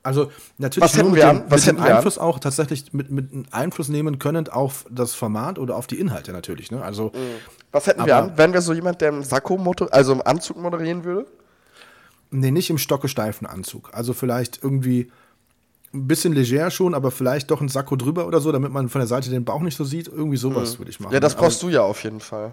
Speaker 1: Also natürlich
Speaker 2: Was hätten
Speaker 1: nur mit
Speaker 2: wir
Speaker 1: dem,
Speaker 2: an? Was
Speaker 1: mit dem
Speaker 2: wir an?
Speaker 1: Einfluss auch tatsächlich mit, mit Einfluss nehmen können auf das Format oder auf die Inhalte natürlich. Ne? Also
Speaker 2: Was hätten wir an? Wären wir so jemand, der im Sakko, also im Anzug moderieren würde?
Speaker 1: nee, nicht im stockesteifen Anzug. Also vielleicht irgendwie ein bisschen leger schon, aber vielleicht doch ein Sakko drüber oder so, damit man von der Seite den Bauch nicht so sieht. Irgendwie sowas würde ich machen.
Speaker 2: Mhm. Ja, das
Speaker 1: Aber-
Speaker 2: brauchst du ja auf jeden Fall.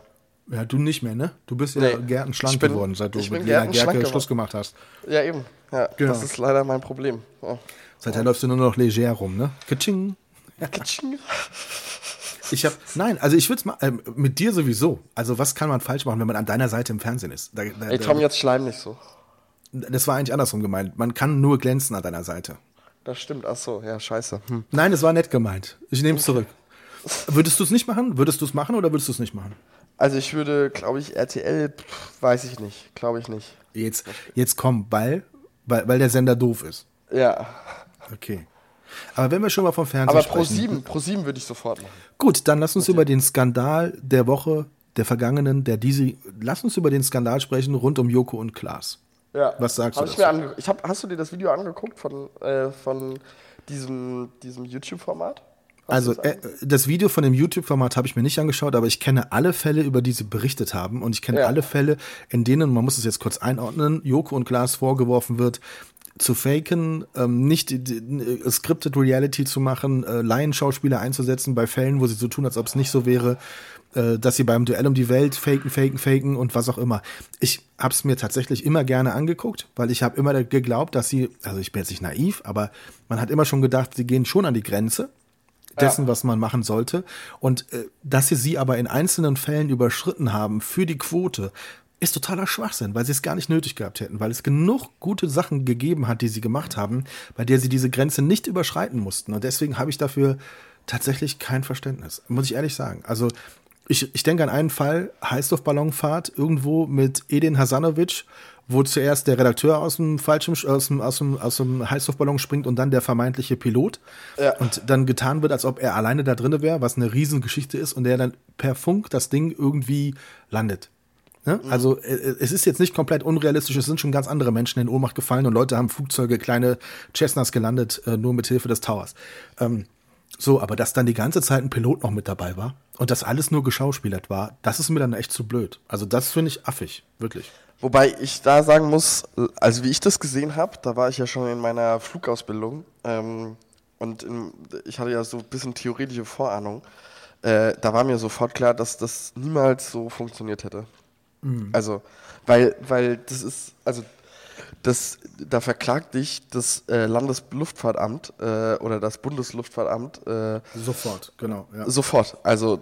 Speaker 1: Ja, du nicht mehr, ne? Du bist ja
Speaker 2: Nee.
Speaker 1: gärtenschlank
Speaker 2: Ich bin-
Speaker 1: geworden, seit du mit Lena
Speaker 2: gärtenschlank
Speaker 1: Gerke. Schluss gemacht hast.
Speaker 2: Ja, eben. Ja,
Speaker 1: Genau.
Speaker 2: das ist leider mein Problem. Ja.
Speaker 1: Seither läufst du nur noch leger rum, ne? Katsching.
Speaker 2: Katsching.
Speaker 1: Ich hab, nein, also ich würde es mal, ähm, mit dir sowieso. Also was kann man falsch machen, wenn man an deiner Seite im Fernsehen ist? Da, da,
Speaker 2: Ey, Tom, jetzt schleim nicht so.
Speaker 1: das war eigentlich andersrum gemeint. Man kann nur glänzen an deiner Seite.
Speaker 2: Das stimmt. Ach so, ja, scheiße. Hm.
Speaker 1: Nein, es war nett gemeint. Ich nehme es zurück. Würdest du es nicht machen? Würdest du es machen oder würdest du es nicht machen?
Speaker 2: Also ich würde, glaube ich, RTL, pff, weiß ich nicht. Glaube ich nicht.
Speaker 1: Jetzt, jetzt komm, weil, weil, weil der Sender doof ist.
Speaker 2: Ja.
Speaker 1: Okay. Aber wenn wir schon mal vom Fernsehen
Speaker 2: Aber Pro
Speaker 1: sprechen.
Speaker 2: 7, Pro 7 würde ich sofort machen.
Speaker 1: Gut, dann lass uns über den Skandal der Woche, der vergangenen, der diese. Lass uns über den Skandal sprechen rund um Joko und Klaas.
Speaker 2: Ja.
Speaker 1: Was sagst
Speaker 2: hab
Speaker 1: du
Speaker 2: ich
Speaker 1: dazu?
Speaker 2: mir ich hab, Hast du dir das Video angeguckt von, äh, von diesem, diesem YouTube-Format?
Speaker 1: Also
Speaker 2: das
Speaker 1: äh, das Video von dem YouTube-Format habe ich mir nicht angeschaut, aber ich kenne alle Fälle, über die sie berichtet haben. Und ich kenne
Speaker 2: Ja.
Speaker 1: alle Fälle, in denen, man muss es jetzt kurz einordnen, Joko und Klaas vorgeworfen wird, zu faken, ähm, nicht äh, scripted Reality zu machen, äh, Laienschauspieler einzusetzen bei Fällen, wo sie so tun, als ob es nicht so wäre, äh, dass sie beim Duell um die Welt faken, faken, faken und was auch immer. Ich habe es mir tatsächlich immer gerne angeguckt, weil ich habe immer geglaubt, dass sie, also ich bin jetzt nicht naiv, aber man hat immer schon gedacht, sie gehen schon an die Grenze dessen, was man machen sollte. Und äh, dass sie sie aber in einzelnen Fällen überschritten haben für die Quote, ist totaler Schwachsinn, weil sie es gar nicht nötig gehabt hätten, weil es genug gute Sachen gegeben hat, die sie gemacht haben, bei der sie diese Grenze nicht überschreiten mussten. Und deswegen habe ich dafür tatsächlich kein Verständnis, muss ich ehrlich sagen. Also ich, ich denke an einen Fall, Heißluftballonfahrt irgendwo mit Edin Hasanovic, wo zuerst der Redakteur aus dem Fallschirm, aus dem, aus dem, aus dem Heißluftballon springt und dann der vermeintliche Pilot.
Speaker 2: Ja.
Speaker 1: Und dann getan wird, als ob er alleine da drinne wäre, was eine Riesengeschichte ist und der dann per Funk das Ding irgendwie landet. Ne? Also äh, es ist jetzt nicht komplett unrealistisch, es sind schon ganz andere Menschen in Ohnmacht gefallen und Leute haben Flugzeuge, kleine Cessnas gelandet, äh, nur mit Hilfe des Towers. Ähm, so, aber dass dann die ganze Zeit ein Pilot noch mit dabei war und das alles nur geschauspielert war, das ist mir dann echt zu blöd. Also das finde ich affig, wirklich.
Speaker 2: Wobei ich da sagen muss, also wie ich das gesehen habe, da war ich ja schon in meiner Flugausbildung ähm, und in, ich hatte ja so ein bisschen theoretische Vorahnung. Äh, da war mir sofort klar, dass das niemals so funktioniert hätte. Also, weil, weil das ist, also das, da verklagt dich das äh, Landesluftfahrtamt äh, oder das Bundesluftfahrtamt äh,
Speaker 1: Sofort, genau. Ja.
Speaker 2: Sofort. Also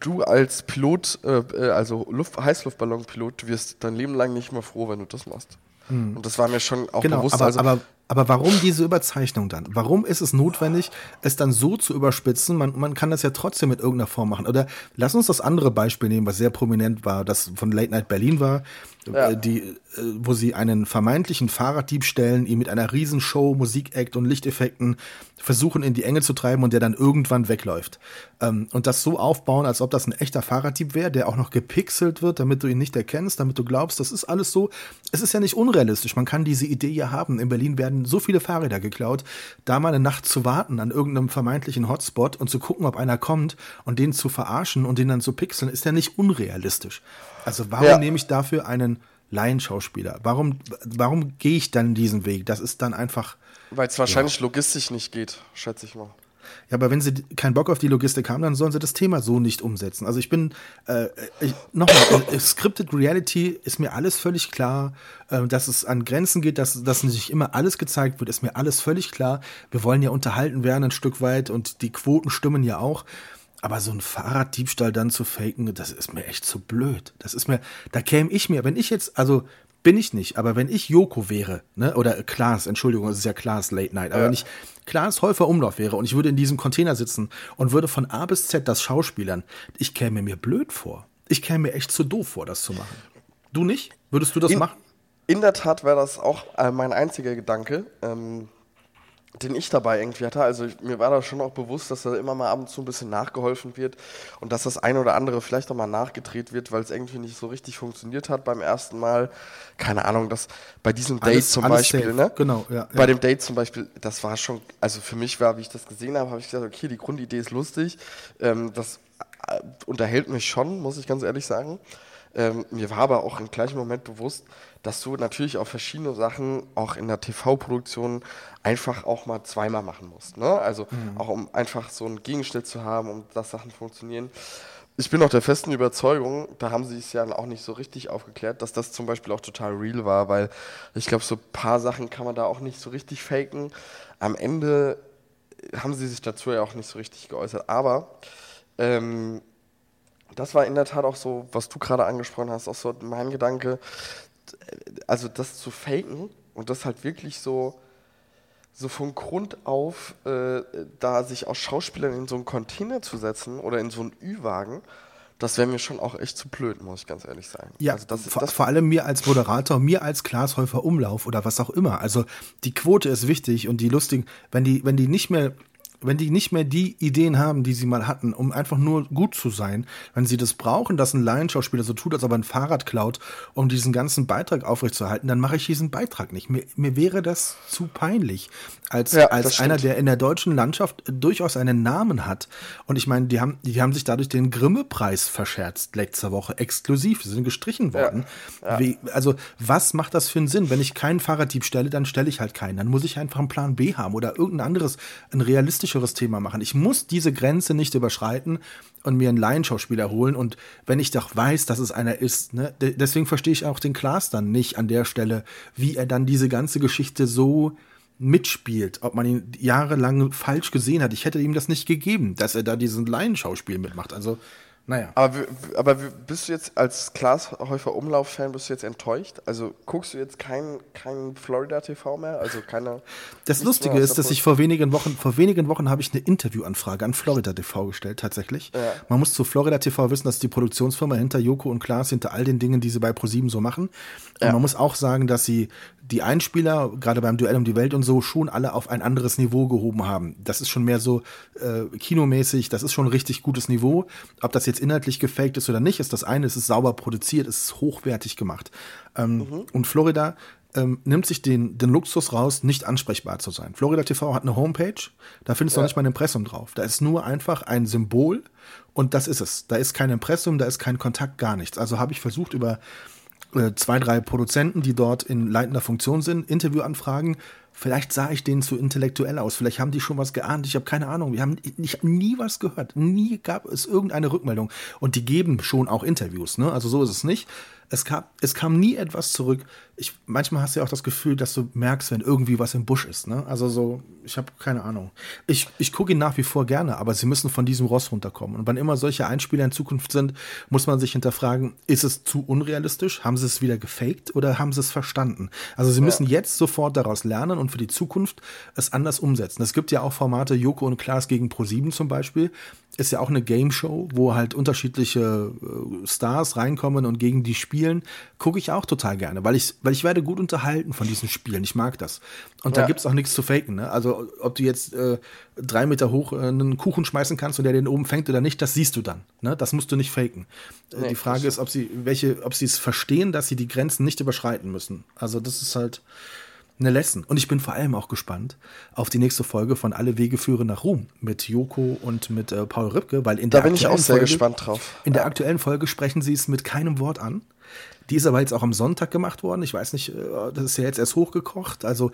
Speaker 2: du als Pilot, äh, äh, also Luft Heißluftballonpilot, wirst dein Leben lang nicht mehr froh, wenn du das machst. Und das war mir schon auch
Speaker 1: Genau,
Speaker 2: bewusst.
Speaker 1: aber,
Speaker 2: also,
Speaker 1: aber Aber warum diese Überzeichnung dann? Warum ist es notwendig, es dann so zu überspitzen? Man, man kann das ja trotzdem mit irgendeiner Form machen. Oder lass uns das andere Beispiel nehmen, was sehr prominent war, das von Late Night Berlin war, ja. Äh, die, wo sie einen vermeintlichen Fahrraddieb stellen, ihn mit einer Riesenshow, Musikact und Lichteffekten versuchen in die Enge zu treiben und der dann irgendwann wegläuft. Ähm, und das so aufbauen, als ob das ein echter Fahrraddieb wäre, der auch noch gepixelt wird, damit du ihn nicht erkennst, damit du glaubst, das ist alles so. Es ist ja nicht unrealistisch. Man kann diese Idee ja haben. In Berlin werden so viele Fahrräder geklaut. Da mal eine Nacht zu warten an irgendeinem vermeintlichen Hotspot und zu gucken, ob einer kommt und den zu verarschen und den dann zu pixeln, ist ja nicht unrealistisch. Also warum ja. nehme ich dafür einen Laienschauspieler? Warum, warum gehe ich dann diesen Weg? Das ist dann einfach.
Speaker 2: Weil es wahrscheinlich ja. logistisch nicht geht, schätze ich mal.
Speaker 1: Ja, aber wenn sie keinen Bock auf die Logistik haben, dann sollen sie das Thema so nicht umsetzen. Also ich bin, äh, nochmal, äh, Scripted Reality ist mir alles völlig klar, äh, dass es an Grenzen geht, dass, dass nicht immer alles gezeigt wird, ist mir alles völlig klar. Wir wollen ja unterhalten werden ein Stück weit und die Quoten stimmen ja auch. Aber so ein Fahrraddiebstahl dann zu faken, das ist mir echt zu blöd. Das ist mir, da käme ich mir, wenn ich jetzt, also bin ich nicht, aber wenn ich Joko wäre, ne, oder Klaas, Entschuldigung, es ist ja Klaas Late Night, aber ja. wenn ich Klaas Häufer Umlauf wäre und ich würde in diesem Container sitzen und würde von A bis Z das Schauspielern, ich käme mir blöd vor. Ich käme mir echt zu doof vor, das zu machen. Du nicht? Würdest du das
Speaker 2: in,
Speaker 1: machen?
Speaker 2: In der Tat wäre das auch äh, mein einziger Gedanke. Ähm, den ich dabei irgendwie hatte. Also ich, mir war da schon auch bewusst, dass da immer mal ab und zu ein bisschen nachgeholfen wird und dass das eine oder andere vielleicht auch mal nachgedreht wird, weil es irgendwie nicht so richtig funktioniert hat beim ersten Mal. Keine Ahnung, dass bei diesem Date alles, zum alles Beispiel, safe. ne?
Speaker 1: Genau, ja.
Speaker 2: Bei ja. dem Date zum Beispiel, das war schon, also für mich war, wie ich das gesehen habe, habe ich gesagt, okay, die Grundidee ist lustig. Ähm, das äh, unterhält mich schon, muss ich ganz ehrlich sagen. Ähm, mir war aber auch im gleichen Moment bewusst, dass du natürlich auch verschiedene Sachen auch in der TV-Produktion einfach auch mal zweimal machen musst. Ne? Also mhm. auch um einfach so einen Gegenschnitt zu haben, um dass Sachen funktionieren. Ich bin auch der festen Überzeugung, da haben sie es ja auch nicht so richtig aufgeklärt, dass das zum Beispiel auch total real war, weil ich glaube, so ein paar Sachen kann man da auch nicht so richtig faken. Am Ende haben sie sich dazu ja auch nicht so richtig geäußert, aber ähm, das war in der Tat auch so, was du gerade angesprochen hast, auch so mein Gedanke, also das zu faken und das halt wirklich so, so von Grund auf, äh, da sich aus Schauspielern in so einen Container zu setzen oder in so einen Ü-Wagen, das wäre mir schon auch echt zu blöd, muss ich ganz ehrlich sagen.
Speaker 1: Ja,
Speaker 2: also das,
Speaker 1: vor, das vor, allem mir als Moderator, mir als Glashäufer Umlauf oder was auch immer. Also die Quote ist wichtig und die lustigen, wenn die, wenn die nicht mehr wenn die nicht mehr die Ideen haben, die sie mal hatten, um einfach nur gut zu sein, wenn sie das brauchen, dass ein Laienschauspieler so tut, als ob er ein Fahrrad klaut, um diesen ganzen Beitrag aufrechtzuerhalten, dann mache ich diesen Beitrag nicht. Mir, mir wäre das zu peinlich. Als, ja, als einer, der in der deutschen Landschaft durchaus einen Namen hat. Und ich meine, die haben, die haben sich dadurch den Grimme-Preis verscherzt letzte Woche, exklusiv. Sie sind gestrichen worden. Ja, ja. Wie, also, was macht das für einen Sinn? Wenn ich keinen Fahrraddieb stelle, dann stelle ich halt keinen. Dann muss ich einfach einen Plan B haben oder irgendein anderes, ein realistisches realistischeres Thema machen. Ich muss diese Grenze nicht überschreiten und mir einen Laienschauspieler holen. Und wenn ich doch weiß, dass es einer ist, ne, deswegen verstehe ich auch den Klaas dann nicht an der Stelle, wie er dann diese ganze Geschichte so mitspielt, ob man ihn jahrelang falsch gesehen hat. Ich hätte ihm das nicht gegeben, dass er da diesen Laienschauspiel mitmacht. Also naja.
Speaker 2: Aber, aber bist du jetzt als Klaas Häufer Umlauf-Fan, bist du jetzt enttäuscht? Also guckst du jetzt kein, kein Florida TV mehr? Also keine.
Speaker 1: Das Lustige ist, dass ich vor wenigen Wochen, vor wenigen Wochen habe ich eine Interviewanfrage an Florida TV gestellt, tatsächlich. Ja. Man muss zu Florida TV wissen, dass die Produktionsfirma hinter Joko und Klaas, hinter all den Dingen, die sie bei ProSieben so machen. Und ja. man muss auch sagen, dass sie die Einspieler, gerade beim Duell um die Welt und so, schon alle auf ein anderes Niveau gehoben haben. Das ist schon mehr so äh, kinomäßig, das ist schon ein richtig gutes Niveau. Ob das jetzt inhaltlich gefaked ist oder nicht, ist das eine, es ist sauber produziert, es ist hochwertig gemacht. Ähm, mhm. Und Florida ähm, nimmt sich den, den Luxus raus, nicht ansprechbar zu sein. Florida TV hat eine Homepage, da findest du ja. noch nicht mal ein Impressum drauf. Da ist nur einfach ein Symbol und das ist es. Da ist kein Impressum, da ist kein Kontakt, gar nichts. Also habe ich versucht, über äh, zwei, drei Produzenten, die dort in leitender Funktion sind, Interviewanfragen. Vielleicht sah ich denen zu intellektuell aus. Vielleicht haben die schon was geahnt. Ich habe keine Ahnung. Wir haben, ich habe nie was gehört. Nie gab es irgendeine Rückmeldung. Und die geben schon auch Interviews. Ne? Also so ist es nicht. Es kam, es kam nie etwas zurück. Ich, manchmal hast du ja auch das Gefühl, dass du merkst, wenn irgendwie was im Busch ist. Ne? Also so, ich habe keine Ahnung. Ich, ich gucke ihn nach wie vor gerne, aber sie müssen von diesem Ross runterkommen. Und wann immer solche Einspieler in Zukunft sind, muss man sich hinterfragen, ist es zu unrealistisch? Haben sie es wieder gefaked oder haben sie es verstanden? Also sie ja. müssen jetzt sofort daraus lernen fördern und für die Zukunft es anders umsetzen. Es gibt ja auch Formate Joko und Klaas gegen Pro7 zum Beispiel. Ist ja auch eine Game Show, wo halt unterschiedliche äh, Stars reinkommen und gegen die spielen. Gucke ich auch total gerne, weil ich, weil ich werde gut unterhalten von diesen Spielen. Ich mag das. Und ja. da gibt es auch nichts zu faken. Ne? Also ob du jetzt äh, drei Meter hoch äh, einen Kuchen schmeißen kannst und der den oben fängt oder nicht, das siehst du dann. Ne? Das musst du nicht faken. Äh, nee, die Frage ist, ob sie welche, ob sie es verstehen, dass sie die Grenzen nicht überschreiten müssen. Also das ist halt eine Lesson. Und ich bin vor allem auch gespannt auf die nächste Folge von Alle Wege führen nach Ruhm mit Joko und mit äh, Paul Ripke, weil in
Speaker 2: da
Speaker 1: der
Speaker 2: bin ich auch sehr Folge, gespannt drauf.
Speaker 1: In der aktuellen Folge sprechen sie es mit keinem Wort an. Die ist aber jetzt auch am Sonntag gemacht worden. Ich weiß nicht, äh, das ist ja jetzt erst hochgekocht. Also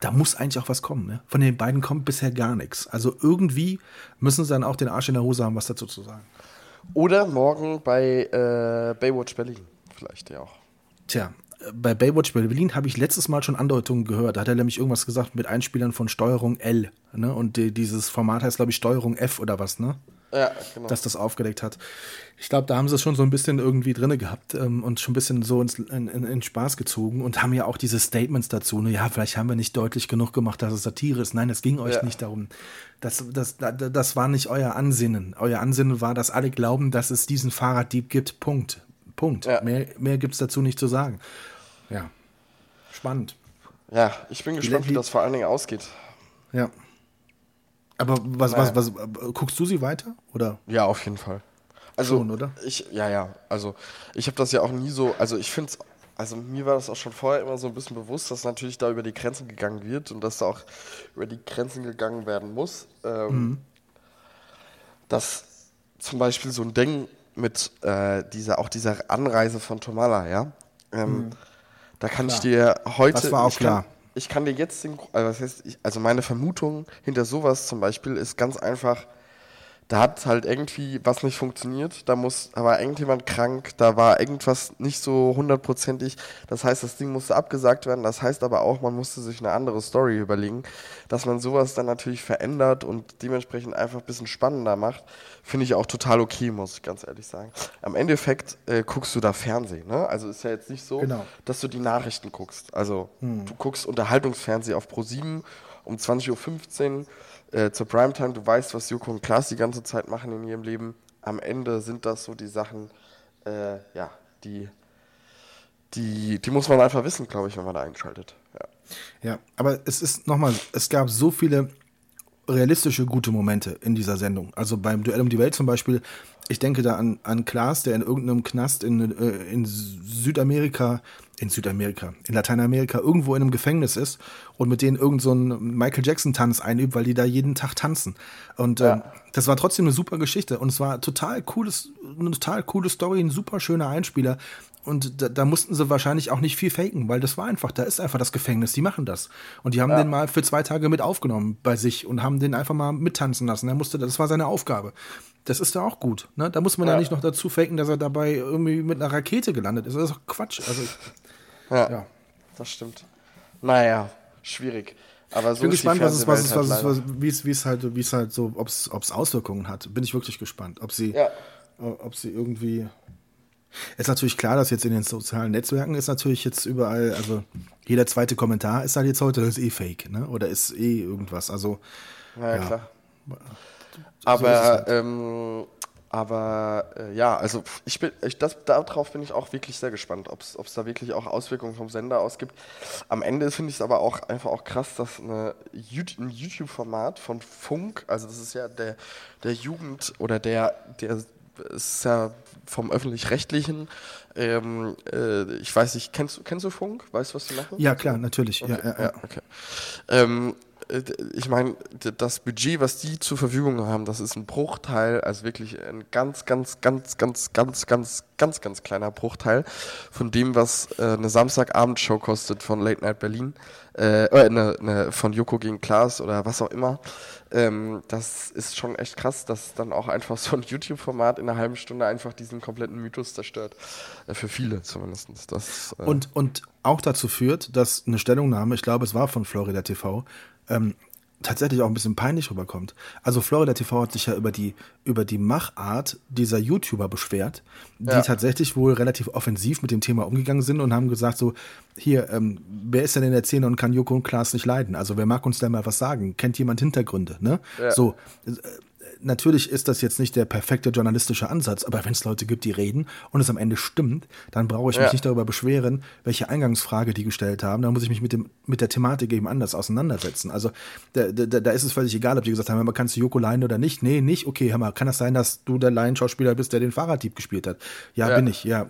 Speaker 1: da muss eigentlich auch was kommen. Ne? Von den beiden kommt bisher gar nichts. Also irgendwie müssen sie dann auch den Arsch in der Hose haben, was dazu zu sagen.
Speaker 2: Oder morgen bei äh, Baywatch Berlin vielleicht ja auch.
Speaker 1: Tja, bei Baywatch Berlin habe ich letztes Mal schon Andeutungen gehört. Da hat er nämlich irgendwas gesagt mit Einspielern von Steuerung L. Ne? Und die, dieses Format heißt, glaube ich, Steuerung F oder was, ne?
Speaker 2: Ja, genau.
Speaker 1: Dass das aufgedeckt hat. Ich glaube, da haben sie es schon so ein bisschen irgendwie drin gehabt ähm, und schon ein bisschen so ins, in, in, in, Spaß gezogen und haben ja auch diese Statements dazu. Ne? Ja, vielleicht haben wir nicht deutlich genug gemacht, dass es Satire ist. Nein, es ging euch ja. nicht darum. Das, das, das, das war nicht euer Ansinnen. Euer Ansinnen war, dass alle glauben, dass es diesen Fahrraddieb gibt. Punkt. Punkt. Ja. Mehr, mehr gibt es dazu nicht zu sagen. Ja. Spannend.
Speaker 2: Ja, ich bin gespannt, wie, das vor allen Dingen ausgeht.
Speaker 1: Ja. Aber was, naja. was, was, guckst du sie weiter? Oder?
Speaker 2: Ja, auf jeden Fall. Also, Schon, oder? Ich, ja, ja. Also, ich habe das ja auch nie so, also ich finde es, also mir war das auch schon vorher immer so ein bisschen bewusst, dass natürlich da über die Grenzen gegangen wird und dass da auch über die Grenzen gegangen werden muss. Ähm, mhm. Dass zum Beispiel so ein Ding mit äh, dieser, auch dieser Anreise von Tomala, ja. Ähm, mhm. Da kann klar. ich dir heute.
Speaker 1: Das war auch klar.
Speaker 2: Kann, ich kann dir jetzt den. Also, heißt, ich, also meine Vermutung hinter sowas zum Beispiel ist ganz einfach da hat halt irgendwie was nicht funktioniert, da muss, da war irgendjemand krank, da war irgendwas nicht so hundertprozentig. Das heißt, das Ding musste abgesagt werden. Das heißt aber auch, man musste sich eine andere Story überlegen, dass man sowas dann natürlich verändert und dementsprechend einfach ein bisschen spannender macht. Finde ich auch total okay, muss ich ganz ehrlich sagen. Am Endeffekt äh, guckst du da Fernsehen, ne? Also ist ja jetzt nicht so, genau. dass du die Nachrichten guckst. Also hm. du guckst Unterhaltungsfernsehen auf Pro 7 um 20.15 Uhr äh, zur Primetime, du weißt, was Joko und Klaas die ganze Zeit machen in ihrem Leben. Am Ende sind das so die Sachen, äh, ja, die, die, die muss man einfach wissen, glaube ich, wenn man da einschaltet.
Speaker 1: Ja, ja aber es ist nochmal, es gab so viele realistische gute Momente in dieser Sendung. Also beim Duell um die Welt zum Beispiel, ich denke da an, an Klaas, der in irgendeinem Knast in, äh, in Südamerika in Südamerika, in Lateinamerika irgendwo in einem Gefängnis ist und mit denen irgend so einen Michael Jackson Tanz einübt, weil die da jeden Tag tanzen. Und ja. äh, das war trotzdem eine super Geschichte und es war total cooles, eine total coole Story, ein super schöner Einspieler. Und da, da, mussten sie wahrscheinlich auch nicht viel faken, weil das war einfach, da ist einfach das Gefängnis, die machen das. Und die haben ja. den mal für zwei Tage mit aufgenommen bei sich und haben den einfach mal mittanzen lassen. Er musste, das war seine Aufgabe. Das ist ja auch gut. Ne? Da muss man ja. nicht noch dazu faken, dass er dabei irgendwie mit einer Rakete gelandet ist. Das ist doch Quatsch. Also
Speaker 2: ja, ja. das stimmt. Naja, schwierig. Aber so
Speaker 1: ich bin gespannt, was es, was es, was es, was es, wie es, wie es halt, wie es halt so, ob es, ob es Auswirkungen hat. Bin ich wirklich gespannt, ob sie, ja. ob sie irgendwie. Ist natürlich klar, dass jetzt in den sozialen Netzwerken ist natürlich jetzt überall, also jeder zweite Kommentar ist halt jetzt heute, ist eh Fake, ne? Oder ist eh irgendwas. Also.
Speaker 2: Ja, ja. klar. Aber so halt. ähm, aber äh, ja, also ich bin, ich, das, darauf bin ich auch wirklich sehr gespannt, ob es da wirklich auch Auswirkungen vom Sender aus gibt. Am Ende finde ich es aber auch einfach auch krass, dass eine, ein YouTube-Format von Funk, also das ist ja der, der Jugend oder der, der ist ja vom öffentlich-rechtlichen. Ähm, äh, ich weiß nicht, kennst, kennst du Funk? Weißt du, was die machen?
Speaker 1: Ja, klar, natürlich.
Speaker 2: Okay,
Speaker 1: ja, ja, ja.
Speaker 2: okay. Ähm, äh, ich meine, das Budget, was die zur Verfügung haben, das ist ein Bruchteil, also wirklich ein ganz, ganz, ganz, ganz, ganz, ganz, ganz, ganz kleiner Bruchteil von dem, was äh, eine Samstagabendshow kostet von Late Night Berlin, äh, äh eine, eine, von Joko gegen Klaas oder was auch immer. Ähm, das ist schon echt krass, dass dann auch einfach so ein YouTube-Format in einer halben Stunde einfach diesen kompletten Mythos zerstört. Äh, für viele zumindest. Das,
Speaker 1: äh und, und auch dazu führt, dass eine Stellungnahme, ich glaube, es war von Florida TV, ähm, tatsächlich auch ein bisschen peinlich rüberkommt. Also Florida TV hat sich ja über die, über die Machart dieser YouTuber beschwert, die
Speaker 2: Ja.
Speaker 1: tatsächlich wohl relativ offensiv mit dem Thema umgegangen sind und haben gesagt so, hier, ähm, wer ist denn in der Szene und kann Joko und Klaas nicht leiden? Also wer mag uns da mal was sagen? Kennt jemand Hintergründe, ne?
Speaker 2: Ja.
Speaker 1: So, äh, natürlich ist das jetzt nicht der perfekte journalistische Ansatz, aber wenn es Leute gibt, die reden und es am Ende stimmt, dann brauche ich mich
Speaker 2: Ja.
Speaker 1: nicht darüber beschweren, welche Eingangsfrage die gestellt haben. Da muss ich mich mit, dem, mit der Thematik eben anders auseinandersetzen. Also da, da, da ist es völlig egal, ob die gesagt haben, kannst du Joko leihen oder nicht? Nee, nicht. Okay, hör mal, kann das sein, dass du der Laienschauspieler bist, der den Fahrraddieb gespielt hat? Ja,
Speaker 2: Ja.
Speaker 1: bin ich. Ja,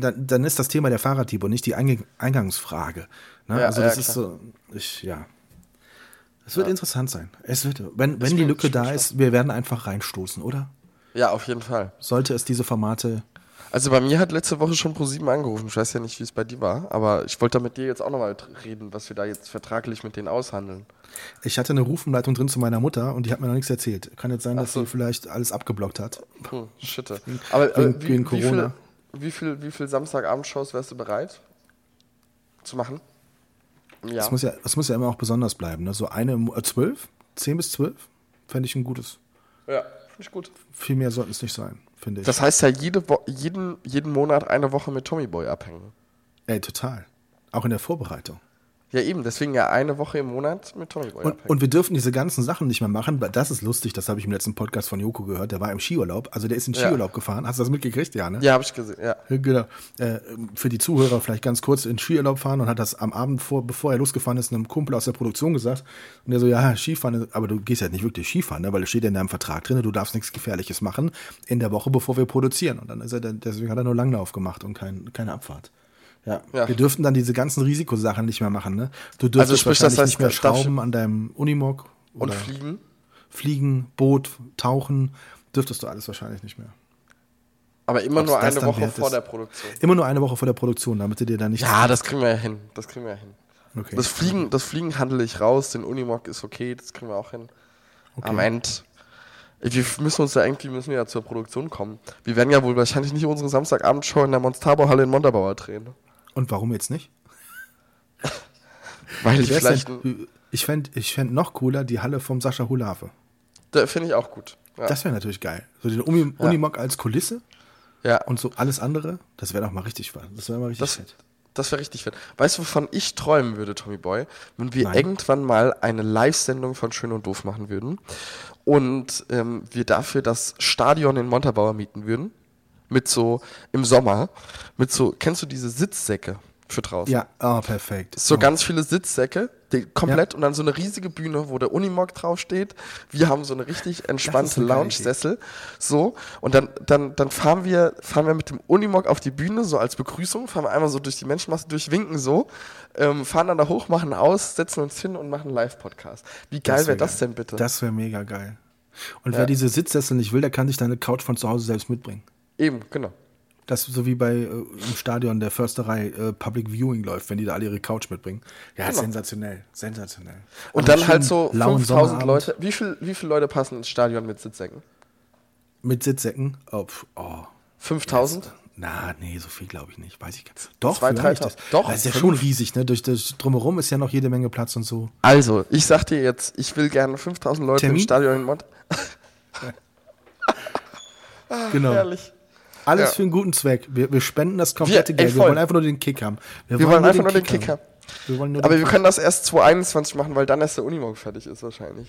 Speaker 1: dann, dann ist das Thema der Fahrraddieb und nicht die Eingangsfrage. Ne?
Speaker 2: Ja,
Speaker 1: also das ist so, ich, ja. Es wird interessant sein. Es wird, wenn, wenn die Lücke da ist, wir werden einfach reinstoßen, oder?
Speaker 2: Ja, auf jeden Fall.
Speaker 1: Sollte es diese Formate.
Speaker 2: Also bei mir hat letzte Woche schon ProSieben angerufen. Ich weiß ja nicht, wie es bei dir war, aber ich wollte da mit dir jetzt auch nochmal reden, was wir da jetzt vertraglich mit denen aushandeln.
Speaker 1: Ich hatte eine Rufumleitung drin zu meiner Mutter und die hat mir noch nichts erzählt. Kann jetzt sein, dass
Speaker 2: so.
Speaker 1: sie vielleicht alles abgeblockt hat.
Speaker 2: Hm, Schitte. Aber
Speaker 1: wegen-
Speaker 2: äh, wie,
Speaker 1: wegen
Speaker 2: wie, viel,
Speaker 1: Corona.
Speaker 2: wie viel, wie viel Samstagabendshows wärst du bereit zu machen? Jahr?
Speaker 1: Es muss ja, es muss ja immer auch besonders bleiben. Ne? So eine, äh, zwölf? Zehn bis zwölf? Fände ich ein gutes.
Speaker 2: ja, finde ich gut.
Speaker 1: Viel mehr sollten es nicht sein, finde ich.
Speaker 2: Das heißt ja jede Wo jeden, jeden Monat eine Woche mit Tommy Boy abhängen.
Speaker 1: Ey, total. Auch in der Vorbereitung.
Speaker 2: Ja, eben, deswegen ja eine Woche im Monat mit Tommy Boy
Speaker 1: Und, und wir dürfen diese ganzen Sachen nicht mehr machen, weil das ist lustig, das habe ich im letzten Podcast von Joko gehört. Der war im Skiurlaub, also der ist in
Speaker 2: Ja.
Speaker 1: Skiurlaub gefahren. Hast du das mitgekriegt? Ja, ne?
Speaker 2: ja, habe ich gesehen, ja.
Speaker 1: Genau. Äh, für die Zuhörer vielleicht ganz kurz in Skiurlaub fahren und hat das am Abend, vor, bevor er losgefahren ist, einem Kumpel aus der Produktion gesagt. Und der so, ja, Skifahren, aber du gehst ja nicht wirklich Skifahren, ne? weil es steht ja in deinem Vertrag drin, du darfst nichts Gefährliches machen in der Woche, bevor wir produzieren. Und dann ist er, deswegen hat er nur Langlauf gemacht und kein, keine Abfahrt. Ja.
Speaker 2: Ja.
Speaker 1: wir dürften dann diese ganzen Risikosachen nicht mehr machen. Ne? Du dürftest
Speaker 2: Also sprich, das
Speaker 1: wahrscheinlich
Speaker 2: heißt,
Speaker 1: nicht mehr
Speaker 2: ich-
Speaker 1: schrauben an deinem Unimog
Speaker 2: Und fliegen?
Speaker 1: fliegen, Boot, tauchen, dürftest du alles wahrscheinlich nicht mehr.
Speaker 2: Aber immer
Speaker 1: Ob's
Speaker 2: nur
Speaker 1: das
Speaker 2: eine Woche vor
Speaker 1: ist.
Speaker 2: der Produktion.
Speaker 1: Immer nur eine Woche vor der Produktion, damit du dir dann nicht.
Speaker 2: Ja, das kriegen wir ja hin. Das kriegen wir ja hin.
Speaker 1: Okay.
Speaker 2: Das Fliegen, das Fliegen handle ich raus, den Unimog ist okay, das kriegen wir auch hin. Am Ende. Wir müssen uns ja irgendwie müssen wir ja zur Produktion kommen. Wir werden ja wohl wahrscheinlich nicht unsere Samstagabendshow in der Monstabo-Halle in Montabaur drehen.
Speaker 1: Und warum jetzt nicht?
Speaker 2: Weil ich vielleicht.
Speaker 1: denn, ich fände ich fänd noch cooler die Halle vom Sascha Hulave.
Speaker 2: Da finde ich auch gut. Ja.
Speaker 1: Das wäre natürlich geil. So den Uni, Unimog als Kulisse
Speaker 2: ja.
Speaker 1: und so alles andere, das wäre doch mal richtig was. Das wäre mal richtig
Speaker 2: Das,
Speaker 1: fett.
Speaker 2: das wäre richtig fett. Weißt du, wovon ich träumen würde, Tommy Boy? Wenn wir
Speaker 1: Nein.
Speaker 2: irgendwann mal eine Live-Sendung von Schön und Doof machen würden und ähm, wir dafür das Stadion in Montabaur mieten würden. Mit so, im Sommer, mit so, kennst du diese Sitzsäcke für draußen?
Speaker 1: Ja, oh, perfekt.
Speaker 2: So
Speaker 1: oh.
Speaker 2: ganz viele Sitzsäcke, die komplett und dann so eine riesige Bühne, wo der Unimog draufsteht. Wir haben so eine richtig entspannte
Speaker 1: eine
Speaker 2: Lounge-Sessel. So. Und dann, dann, dann fahren wir, fahren wir mit dem Unimog auf die Bühne, so als Begrüßung, fahren wir einmal so durch die Menschenmasse durch, winken so, ähm, fahren dann da hoch, machen aus, setzen uns hin und machen einen Live-Podcast. Wie geil wäre
Speaker 1: wär
Speaker 2: das denn bitte?
Speaker 1: Das wäre mega geil. Und
Speaker 2: Ja.
Speaker 1: wer diese Sitzsessel nicht will, der kann sich deine Couch von zu Hause selbst mitbringen.
Speaker 2: Eben, genau.
Speaker 1: Das ist so wie bei äh, im Stadion der Försterei äh, Public Viewing läuft, wenn die da alle ihre Couch mitbringen. Ja,
Speaker 2: Genau.
Speaker 1: sensationell, sensationell.
Speaker 2: Und
Speaker 1: Also
Speaker 2: dann halt so
Speaker 1: lauen
Speaker 2: 5000
Speaker 1: Sommerabend
Speaker 2: Leute. Wie, viel, wie viele Leute passen ins Stadion mit Sitzsäcken?
Speaker 1: mit Sitzsäcken. Oh, oh.
Speaker 2: 5000?
Speaker 1: Na, nee, so viel glaube ich nicht. Weiß ich ganz. Doch,
Speaker 2: Zwei. 3000.
Speaker 1: Das,
Speaker 2: Doch,
Speaker 1: das ist ja schon riesig, ne? Durch das drumherum ist ja noch jede Menge Platz und so.
Speaker 2: Also, ich sag dir jetzt, ich will gerne 5000 Leute
Speaker 1: Termin?
Speaker 2: im Stadion in Mont.
Speaker 1: Genau.
Speaker 2: Herrlich.
Speaker 1: Alles
Speaker 2: Ja.
Speaker 1: für einen guten Zweck. Wir, wir spenden das komplette
Speaker 2: Wir- ey,
Speaker 1: Geld. Wir wollen einfach nur den Kick haben.
Speaker 2: Wir wollen einfach nur den Kick haben.
Speaker 1: Wir wollen nur
Speaker 2: Aber
Speaker 1: den
Speaker 2: wir
Speaker 1: Kick.
Speaker 2: können das erst 2021 machen, weil dann erst der Unimog fertig ist wahrscheinlich.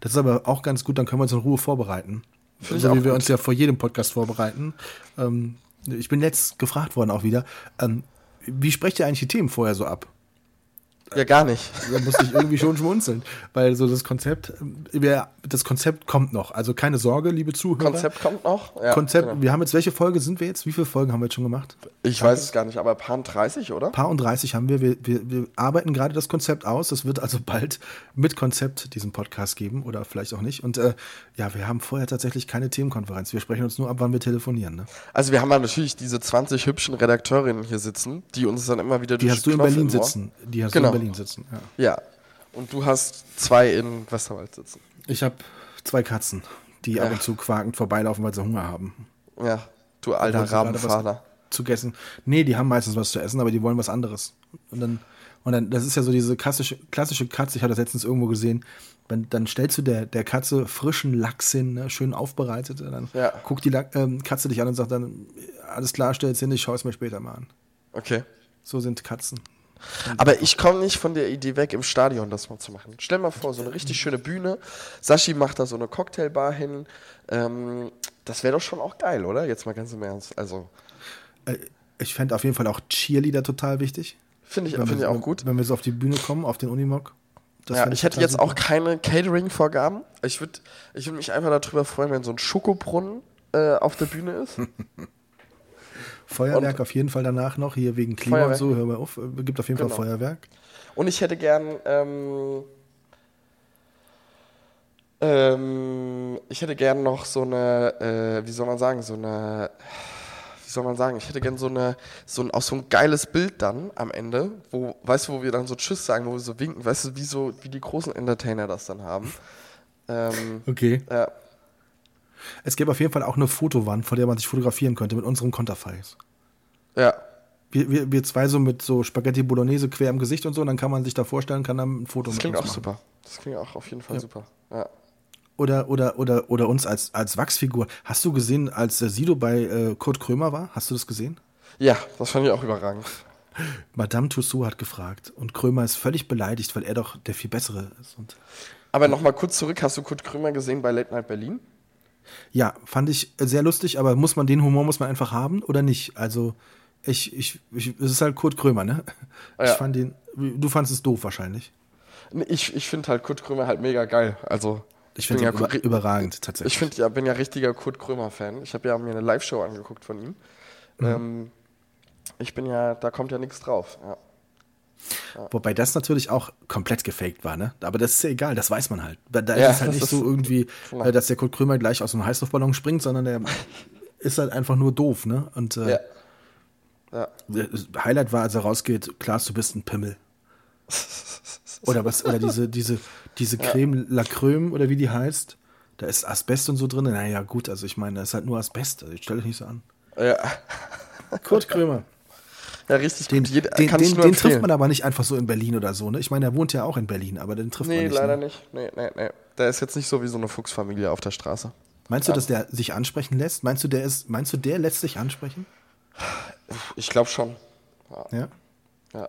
Speaker 1: Das ist aber auch ganz gut, dann können wir uns in Ruhe vorbereiten.
Speaker 2: Finde ich
Speaker 1: So wie wir
Speaker 2: gut.
Speaker 1: uns ja vor jedem Podcast vorbereiten. Ähm, ich bin jetzt gefragt worden auch wieder. Ähm, wie sprecht ihr eigentlich die Themen vorher so ab?
Speaker 2: Ja, gar nicht.
Speaker 1: Da musste ich irgendwie schon schmunzeln, weil so das Konzept, wir, das Konzept kommt noch. Also keine Sorge, liebe Zuhörer.
Speaker 2: Konzept kommt noch. Ja,
Speaker 1: Konzept,
Speaker 2: genau.
Speaker 1: wir haben jetzt, welche Folge sind wir jetzt? Wie viele Folgen haben wir jetzt schon gemacht?
Speaker 2: Ich weiß es gar nicht, aber Pan 30, oder?
Speaker 1: Paar und 30 haben wir. Wir, wir. wir arbeiten gerade das Konzept aus. Das wird also bald mit Konzept diesen Podcast geben oder vielleicht auch nicht. Und äh, ja, wir haben vorher tatsächlich keine Themenkonferenz. Wir sprechen uns nur ab, wann wir telefonieren. Ne?
Speaker 2: Also wir haben ja natürlich diese 20 hübschen Redakteurinnen hier sitzen, die uns dann immer wieder
Speaker 1: Die hast du in Berlin sitzen. Die hast
Speaker 2: Genau.
Speaker 1: du Berlin sitzen. Ja.
Speaker 2: Ja. Und du hast zwei in Westerwald sitzen.
Speaker 1: Ich habe zwei Katzen, die ab
Speaker 2: Ja.
Speaker 1: und zu quakend vorbeilaufen, weil sie Hunger haben.
Speaker 2: Ja. Du alter
Speaker 1: was zu essen. Nee, die haben meistens was zu essen, aber die wollen was anderes. Und dann, Und dann, das ist ja so diese klassische, klassische Katze, ich habe das letztens irgendwo gesehen, wenn, dann stellst du der, der Katze frischen Lachs hin, ne, schön aufbereitet, und dann
Speaker 2: Ja.
Speaker 1: guckt die Lack, ähm, Katze dich an und sagt dann, alles klar, stell's hin, ich schaue es mir später mal an.
Speaker 2: Okay.
Speaker 1: So sind Katzen.
Speaker 2: Aber ich komme nicht von der Idee weg, im Stadion das mal zu machen. Stell mal vor, so eine richtig schöne Bühne. Sashi macht da so eine Cocktailbar hin. Ähm, das wäre doch schon auch geil, oder? Jetzt mal ganz im Ernst. Also,
Speaker 1: Äh, ich fände auf jeden Fall auch Cheerleader total wichtig.
Speaker 2: finde ich,
Speaker 1: Wenn
Speaker 2: find ich auch gut.
Speaker 1: Wenn wir so auf die Bühne kommen, auf den Unimog.
Speaker 2: Ja, ich hätte jetzt
Speaker 1: super.
Speaker 2: auch keine Catering-Vorgaben. Ich würde ich würd mich einfach darüber freuen, wenn so ein Schokobrunnen äh, auf der Bühne ist.
Speaker 1: Feuerwerk
Speaker 2: und-
Speaker 1: auf jeden Fall danach noch, hier wegen Klima
Speaker 2: Feuerwerk.
Speaker 1: und so, hör mal auf, äh, gibt auf jeden
Speaker 2: Genau.
Speaker 1: Fall Feuerwerk.
Speaker 2: Und ich hätte gern, ähm, ähm, ich hätte gern noch so eine, äh, wie soll man sagen, so eine, wie soll man sagen, ich hätte gern so eine, so ein, auch so ein geiles Bild dann am Ende, wo, weißt du, wo wir dann so Tschüss sagen, wo wir so winken, weißt du, wie so, wie die großen Entertainer das dann haben. Ähm,
Speaker 1: Okay.
Speaker 2: ja,
Speaker 1: Es gäbe auf jeden Fall auch eine Fotowand, vor der man sich fotografieren könnte mit unserem Konterfeis.
Speaker 2: ja,
Speaker 1: Wir, wir, wir zwei so mit so Spaghetti Bolognese quer im Gesicht und so, und dann kann man sich da vorstellen, kann dann ein Foto
Speaker 2: das
Speaker 1: mit
Speaker 2: klingt
Speaker 1: uns
Speaker 2: auch
Speaker 1: machen.
Speaker 2: super. Das klingt auch auf jeden Fall
Speaker 1: Ja.
Speaker 2: super. Ja.
Speaker 1: Oder, oder, oder, oder uns als, als Wachsfigur. Hast du gesehen, als Sido bei äh, Kurt Krömer war? Hast du das gesehen?
Speaker 2: ja, das fand ich auch überragend.
Speaker 1: Madame Tussauds hat gefragt und Krömer ist völlig beleidigt, weil er doch der viel bessere ist. Und
Speaker 2: Aber nochmal kurz zurück, hast du Kurt Krömer gesehen bei Late Night Berlin?
Speaker 1: Ja, fand ich sehr lustig, aber muss man den Humor muss man einfach haben oder nicht? Also ich, ich, ich es ist halt Kurt Krömer, ne? Ich
Speaker 2: Ja.
Speaker 1: fand den, du fandest es doof wahrscheinlich.
Speaker 2: Ich, ich finde halt Kurt Krömer halt mega geil. Also,
Speaker 1: Ich finde
Speaker 2: ja
Speaker 1: ihn über, überragend tatsächlich.
Speaker 2: ich find, ja, bin ja richtiger Kurt Krömer-Fan. Ich habe ja mir eine Live-Show angeguckt von ihm.
Speaker 1: Mhm.
Speaker 2: Ähm, ich bin ja, da kommt ja nichts drauf. Ja.
Speaker 1: Wobei das natürlich auch komplett gefaked war, ne? Aber das ist ja egal, das weiß man halt. Da
Speaker 2: Ja,
Speaker 1: ist es halt
Speaker 2: das
Speaker 1: nicht so irgendwie,
Speaker 2: Klar.
Speaker 1: äh, dass der Kurt Krömer gleich aus einem Heißluftballon springt, sondern der ist halt einfach nur doof, ne? Und äh,
Speaker 2: ja. Ja.
Speaker 1: das Highlight war, als er rausgeht, Klaas, du bist ein Pimmel. Oder was, oder diese, diese, diese Creme La Creme oder wie die heißt. Da ist Asbest und so drin. Naja, gut, also ich meine, da ist halt nur Asbest. Also, stell dich nicht so an.
Speaker 2: Ja.
Speaker 1: Kurt Krömer.
Speaker 2: Ja, richtig
Speaker 1: Den.
Speaker 2: Jeder,
Speaker 1: den, den, den trifft man aber nicht einfach so in Berlin oder so, ne? Ich meine, er wohnt ja auch in Berlin, aber den trifft man
Speaker 2: Nee,
Speaker 1: nicht.
Speaker 2: leider
Speaker 1: ne?
Speaker 2: nicht. Nee, nee, nee. Der ist jetzt nicht so wie so eine Fuchsfamilie auf der Straße.
Speaker 1: Meinst du, dass der sich ansprechen lässt? Meinst du, der ist, meinst du, der lässt sich ansprechen?
Speaker 2: Ich glaube schon.
Speaker 1: Ja.
Speaker 2: Ja.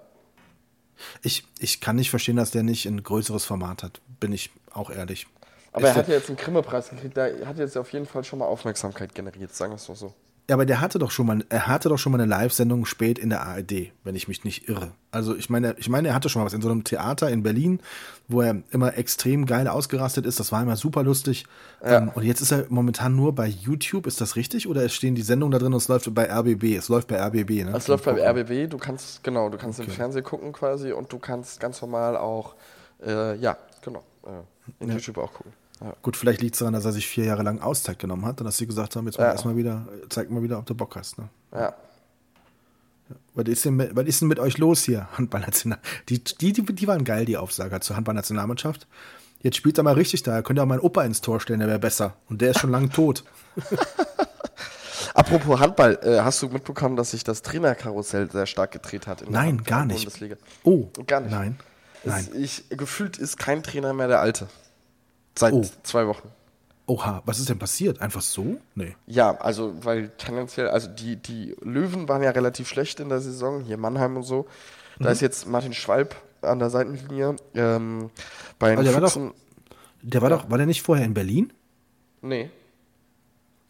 Speaker 1: Ich, ich kann nicht verstehen, dass der nicht ein größeres Format hat, bin ich auch ehrlich.
Speaker 2: Aber
Speaker 1: Ich
Speaker 2: er hat ja jetzt einen Grimme-Preis gekriegt. Der hat jetzt auf jeden Fall schon mal Aufmerksamkeit generiert, sagen wir es mal so.
Speaker 1: Ja, aber der hatte doch schon mal, er hatte doch schon mal eine Live-Sendung spät in der ARD, wenn ich mich nicht irre. Also ich meine, ich meine, er hatte schon mal was in so einem Theater in Berlin, wo er immer extrem geil ausgerastet ist. Das war immer super lustig.
Speaker 2: Ja.
Speaker 1: Ähm, und jetzt ist er momentan nur bei YouTube. Ist das richtig? Oder es stehen die Sendungen da drin und es läuft bei RBB? Es läuft bei RBB, ne?
Speaker 2: Es läuft beim RBB, du kannst, genau, du kannst im Fernsehen gucken quasi und du kannst ganz normal auch, äh, ja, genau, äh, in YouTube auch gucken. Ja.
Speaker 1: Gut, vielleicht liegt es daran, dass er sich vier Jahre lang Auszeit genommen hat und dass sie gesagt haben, jetzt mal
Speaker 2: Ja.
Speaker 1: erstmal wieder, zeig mal wieder, ob du Bock hast. Ne?
Speaker 2: ja.
Speaker 1: Was ist, denn, mit- was ist denn mit euch los hier, Handballnational? Die, die, die, die waren geil, die Aufsager zur Handballnationalmannschaft. Jetzt spielt er mal richtig da. Er könnte auch meinen Opa ins Tor stellen, der wäre besser. Und der ist schon lange tot.
Speaker 2: Apropos Handball, äh, hast du mitbekommen, dass sich das Trainerkarussell sehr stark gedreht hat
Speaker 1: Nein, gar nicht.
Speaker 2: Bundesliga?
Speaker 1: Oh,
Speaker 2: Gar nicht.
Speaker 1: Nein.
Speaker 2: Es,
Speaker 1: Nein.
Speaker 2: ich, gefühlt ist kein Trainer mehr der alte. Seit
Speaker 1: Oh.
Speaker 2: zwei Wochen.
Speaker 1: Oha, was ist denn passiert? Einfach so? Nee.
Speaker 2: Ja, also, weil tendenziell, also die, die Löwen waren ja relativ schlecht in der Saison, hier Mannheim und so.
Speaker 1: Mhm.
Speaker 2: Da ist jetzt Martin Schwalb an der Seitenlinie. Ähm, bei den
Speaker 1: der war doch-. Der war doch, war der nicht vorher in Berlin?
Speaker 2: Nee.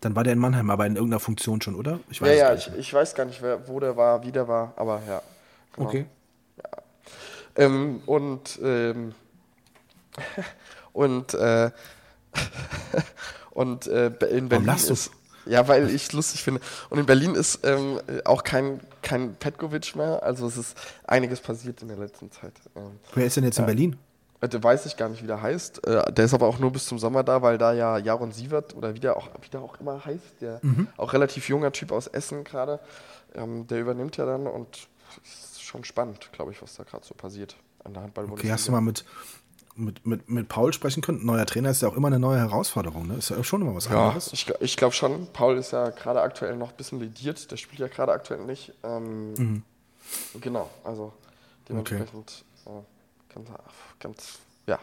Speaker 1: Dann war der in Mannheim, aber in irgendeiner Funktion schon, oder? Ich
Speaker 2: Ja,
Speaker 1: es
Speaker 2: ja,
Speaker 1: gar
Speaker 2: ich, ich weiß gar nicht, wer, wo der war, wie der war, aber ja. Genau.
Speaker 1: Okay.
Speaker 2: Ähm, und ähm, und äh, und äh, in Berlin
Speaker 1: du?
Speaker 2: ist ja, weil ich es lustig finde. Und in Berlin ist ähm, auch kein kein Petkovic mehr. Also es ist einiges passiert in der letzten Zeit. Ähm,
Speaker 1: Wer ist denn jetzt in Berlin?
Speaker 2: äh, der weiß ich gar nicht, wie der heißt. Äh, der ist aber auch nur bis zum Sommer da, weil da ja Jaron Sievert oder wie der auch, wie der auch immer heißt, der auch relativ junger Typ aus Essen gerade, ähm, der übernimmt ja dann und es ist schon spannend, glaube ich, was da gerade so passiert an der handball
Speaker 1: Okay, hast du mal mit, mit, mit, mit Paul sprechen können? Neuer Trainer ist ja auch immer eine neue Herausforderung, ne? Ist ja schon immer was
Speaker 2: Ja,
Speaker 1: anderes.
Speaker 2: ich, ich glaube schon. Paul ist ja gerade aktuell noch ein bisschen lediert. Der spielt ja gerade aktuell nicht. Ähm, Genau, also Dementsprechend okay. äh, ganz, ganz, ja.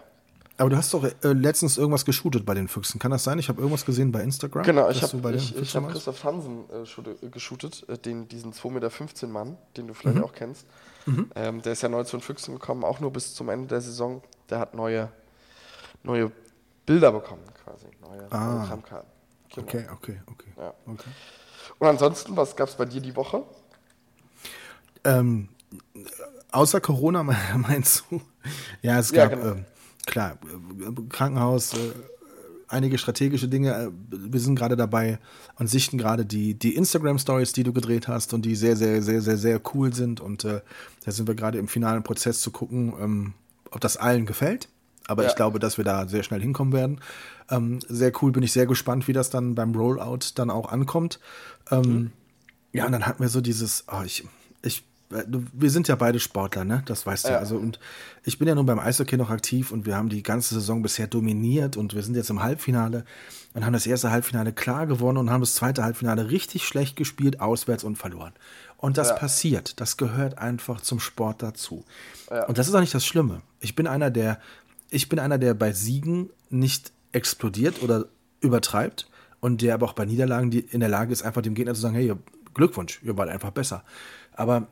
Speaker 1: Aber du hast doch äh, letztens irgendwas geshootet bei den Füchsen. Kann das sein? Ich habe irgendwas gesehen bei Instagram.
Speaker 2: Genau, ich habe ich, ich hab Christoph Hansen äh, geshootet, äh, den, diesen 2,15 Meter Mann, den du vielleicht mhm. auch kennst. Mhm. Ähm, der ist ja neu zu den Füchsen gekommen, auch nur bis zum Ende der Saison. Der hat neue, neue Bilder bekommen, quasi. Neue,
Speaker 1: ah. neue Genau. Okay, okay, okay.
Speaker 2: Ja. okay. Und ansonsten, was gab es bei dir die Woche?
Speaker 1: Ähm, außer Corona meinst du? Ja, es gab, ja, genau. ähm, klar, Krankenhaus, äh, einige strategische Dinge. Äh, wir sind gerade dabei und sichten gerade die, die Instagram-Stories, die du gedreht hast und die sehr, sehr, sehr, sehr, sehr cool sind. Und äh, da sind wir gerade im finalen Prozess zu gucken, ähm, ob das allen gefällt. Aber ja. ich glaube, dass wir da sehr schnell hinkommen werden. Ähm, sehr cool, bin ich sehr gespannt, wie das dann beim Rollout dann auch ankommt. Ähm, mhm. Ja, und dann hatten wir so dieses, oh, ich, ich wir sind ja beide Sportler, ne? Das weißt du. Ja. Also, und ich bin ja nun beim Eishockey noch aktiv und wir haben die ganze Saison bisher dominiert und wir sind jetzt im Halbfinale und haben das erste Halbfinale klar gewonnen und haben das zweite Halbfinale richtig schlecht gespielt, auswärts und verloren. Und das ja. passiert. Das gehört einfach zum Sport dazu. Ja. Und das ist auch nicht das Schlimme. Ich bin einer, der, ich bin einer, der bei Siegen nicht explodiert oder übertreibt und der aber auch bei Niederlagen in der Lage ist, einfach dem Gegner zu sagen, hey, Glückwunsch, ihr wart einfach besser. Aber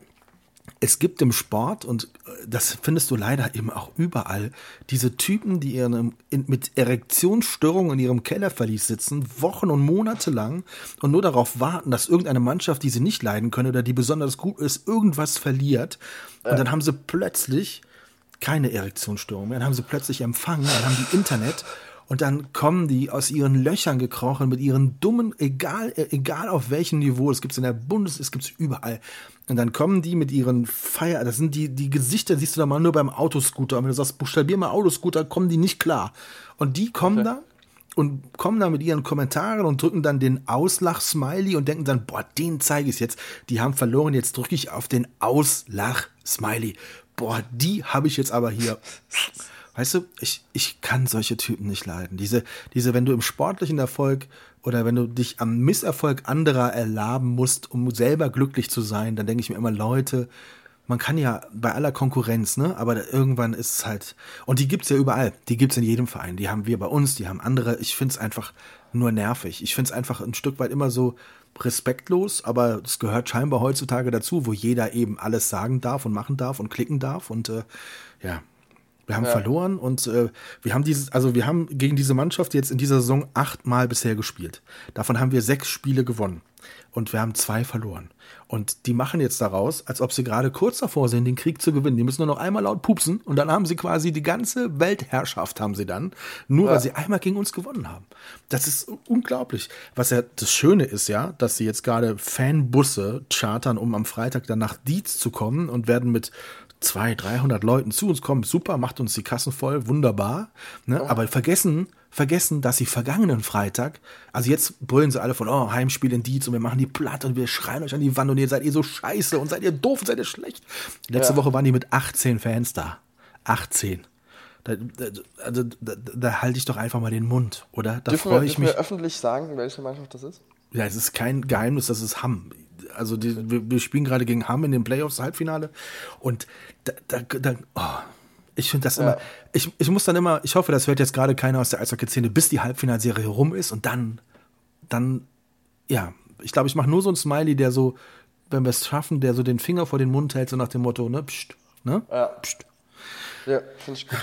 Speaker 1: es gibt im Sport, und äh, das findest du leider eben auch überall, diese Typen, die ihren, in, mit Erektionsstörungen in ihrem Kellerverlies sitzen, Wochen und Monate lang und nur darauf warten, dass irgendeine Mannschaft, die sie nicht leiden können oder die besonders gut ist, irgendwas verliert. Und dann haben sie plötzlich keine Erektionsstörung mehr, dann haben sie plötzlich Empfang, dann haben die Internet und dann kommen die aus ihren Löchern gekrochen mit ihren dummen, egal, egal auf welchem Niveau, es gibt es in der Bundes, es gibt es überall. Und dann kommen die mit ihren Feier, das sind die, die Gesichter, siehst du da mal nur beim Autoscooter. Und wenn du sagst, buchstabier mal Autoscooter, kommen die nicht klar. Und die kommen okay. da und kommen da mit ihren Kommentaren und drücken dann den Auslach-Smiley und denken dann, boah, den zeige ich jetzt. Die haben verloren, jetzt drücke ich auf den Auslach-Smiley. Boah, die habe ich jetzt aber hier. Weißt du, ich, ich kann solche Typen nicht leiden. Diese, diese, wenn du im sportlichen Erfolg oder wenn du dich am Misserfolg anderer erlaben musst, um selber glücklich zu sein, dann denke ich mir immer, Leute, man kann ja bei aller Konkurrenz, ne? Aber irgendwann ist es halt. Und die gibt's ja überall. Die gibt's in jedem Verein. Die haben wir bei uns, die haben andere. Ich find's einfach nur nervig. Ich find's einfach ein Stück weit immer so respektlos, aber es gehört scheinbar heutzutage dazu, wo jeder eben alles sagen darf und machen darf und klicken darf. Und äh, ja, wir haben ja. verloren und äh, wir haben dieses, also wir haben gegen diese Mannschaft jetzt in dieser Saison achtmal bisher gespielt. Davon haben wir sechs Spiele gewonnen und wir haben zwei verloren. Und die machen jetzt daraus, als ob sie gerade kurz davor sind, den Krieg zu gewinnen. Die müssen nur noch einmal laut pupsen und dann haben sie quasi die ganze Weltherrschaft haben sie dann, nur ja. weil sie einmal gegen uns gewonnen haben. Das ist unglaublich. Was ja das Schöne ist ja, dass sie jetzt gerade Fanbusse chartern, um am Freitag dann nach Dietz zu kommen und werden mit 200, 300 Leuten zu uns kommen, super, macht uns die Kassen voll, wunderbar. Ne? Oh. Aber vergessen, vergessen, dass sie vergangenen Freitag, also jetzt brüllen sie alle von, oh, Heimspiel in Dietz und wir machen die platt und wir schreien euch an die Wand und ihr seid ihr so scheiße und seid ihr doof und seid ihr schlecht. Letzte ja. Woche waren die mit 18 Fans da. 18. Da, da, also, da, da halte ich doch einfach mal den Mund, oder? Da freue ich mich. wir
Speaker 2: öffentlich sagen, welche Mannschaft das ist?
Speaker 1: Ja, es ist kein Geheimnis, das ist Hamm also die, wir, wir, spielen gerade gegen Hamm in den Playoffs Halbfinale und da, da, da oh, ich finde das ja. immer, ich, ich muss dann immer, ich hoffe, das hört jetzt gerade keiner aus der Eishockey-Szene, bis die Halbfinalserie rum ist und dann, dann, ja, ich glaube, ich mache nur so ein Smiley, der so, wenn wir es schaffen, der so den Finger vor den Mund hält, so nach dem Motto, ne, pst, ne,
Speaker 2: ja. pst. Ja, finde ich gut.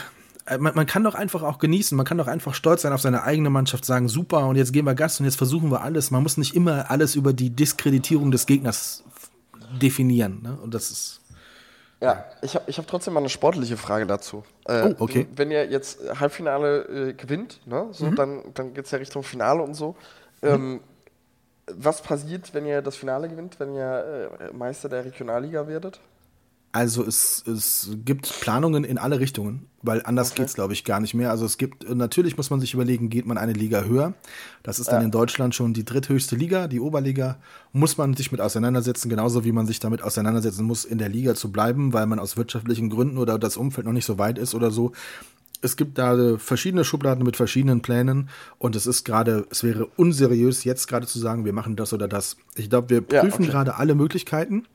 Speaker 1: Äh, man, man, kann doch einfach auch genießen, man kann doch einfach stolz sein auf seine eigene Mannschaft, sagen, super, und jetzt geben wir Gas und jetzt versuchen wir alles. Man muss nicht immer alles über die Diskreditierung des Gegners definieren. Ne? Und das ist.
Speaker 2: Ja, ich habe ich hab trotzdem mal eine sportliche Frage dazu.
Speaker 1: Äh, oh, okay.
Speaker 2: Wenn ihr jetzt Halbfinale äh, gewinnt, ne, so, mhm. dann, dann geht es ja Richtung Finale und so. Ähm, mhm. Was passiert, wenn ihr das Finale gewinnt, wenn ihr äh, Meister der Regionalliga werdet?
Speaker 1: Also es, es gibt Planungen in alle Richtungen, weil anders okay. es, glaube ich, gar nicht mehr. Also es gibt, natürlich muss man sich überlegen, geht man eine Liga höher. Das ist dann ja. in Deutschland schon die dritthöchste Liga, die Oberliga. Muss man sich mit auseinandersetzen, genauso wie man sich damit auseinandersetzen muss, in der Liga zu bleiben, weil man aus wirtschaftlichen Gründen oder das Umfeld noch nicht so weit ist oder so. Es gibt da verschiedene Schubladen mit verschiedenen Plänen und es ist gerade, es wäre unseriös, jetzt gerade zu sagen, wir machen das oder das. Ich glaube, wir prüfen ja, okay. gerade alle Möglichkeiten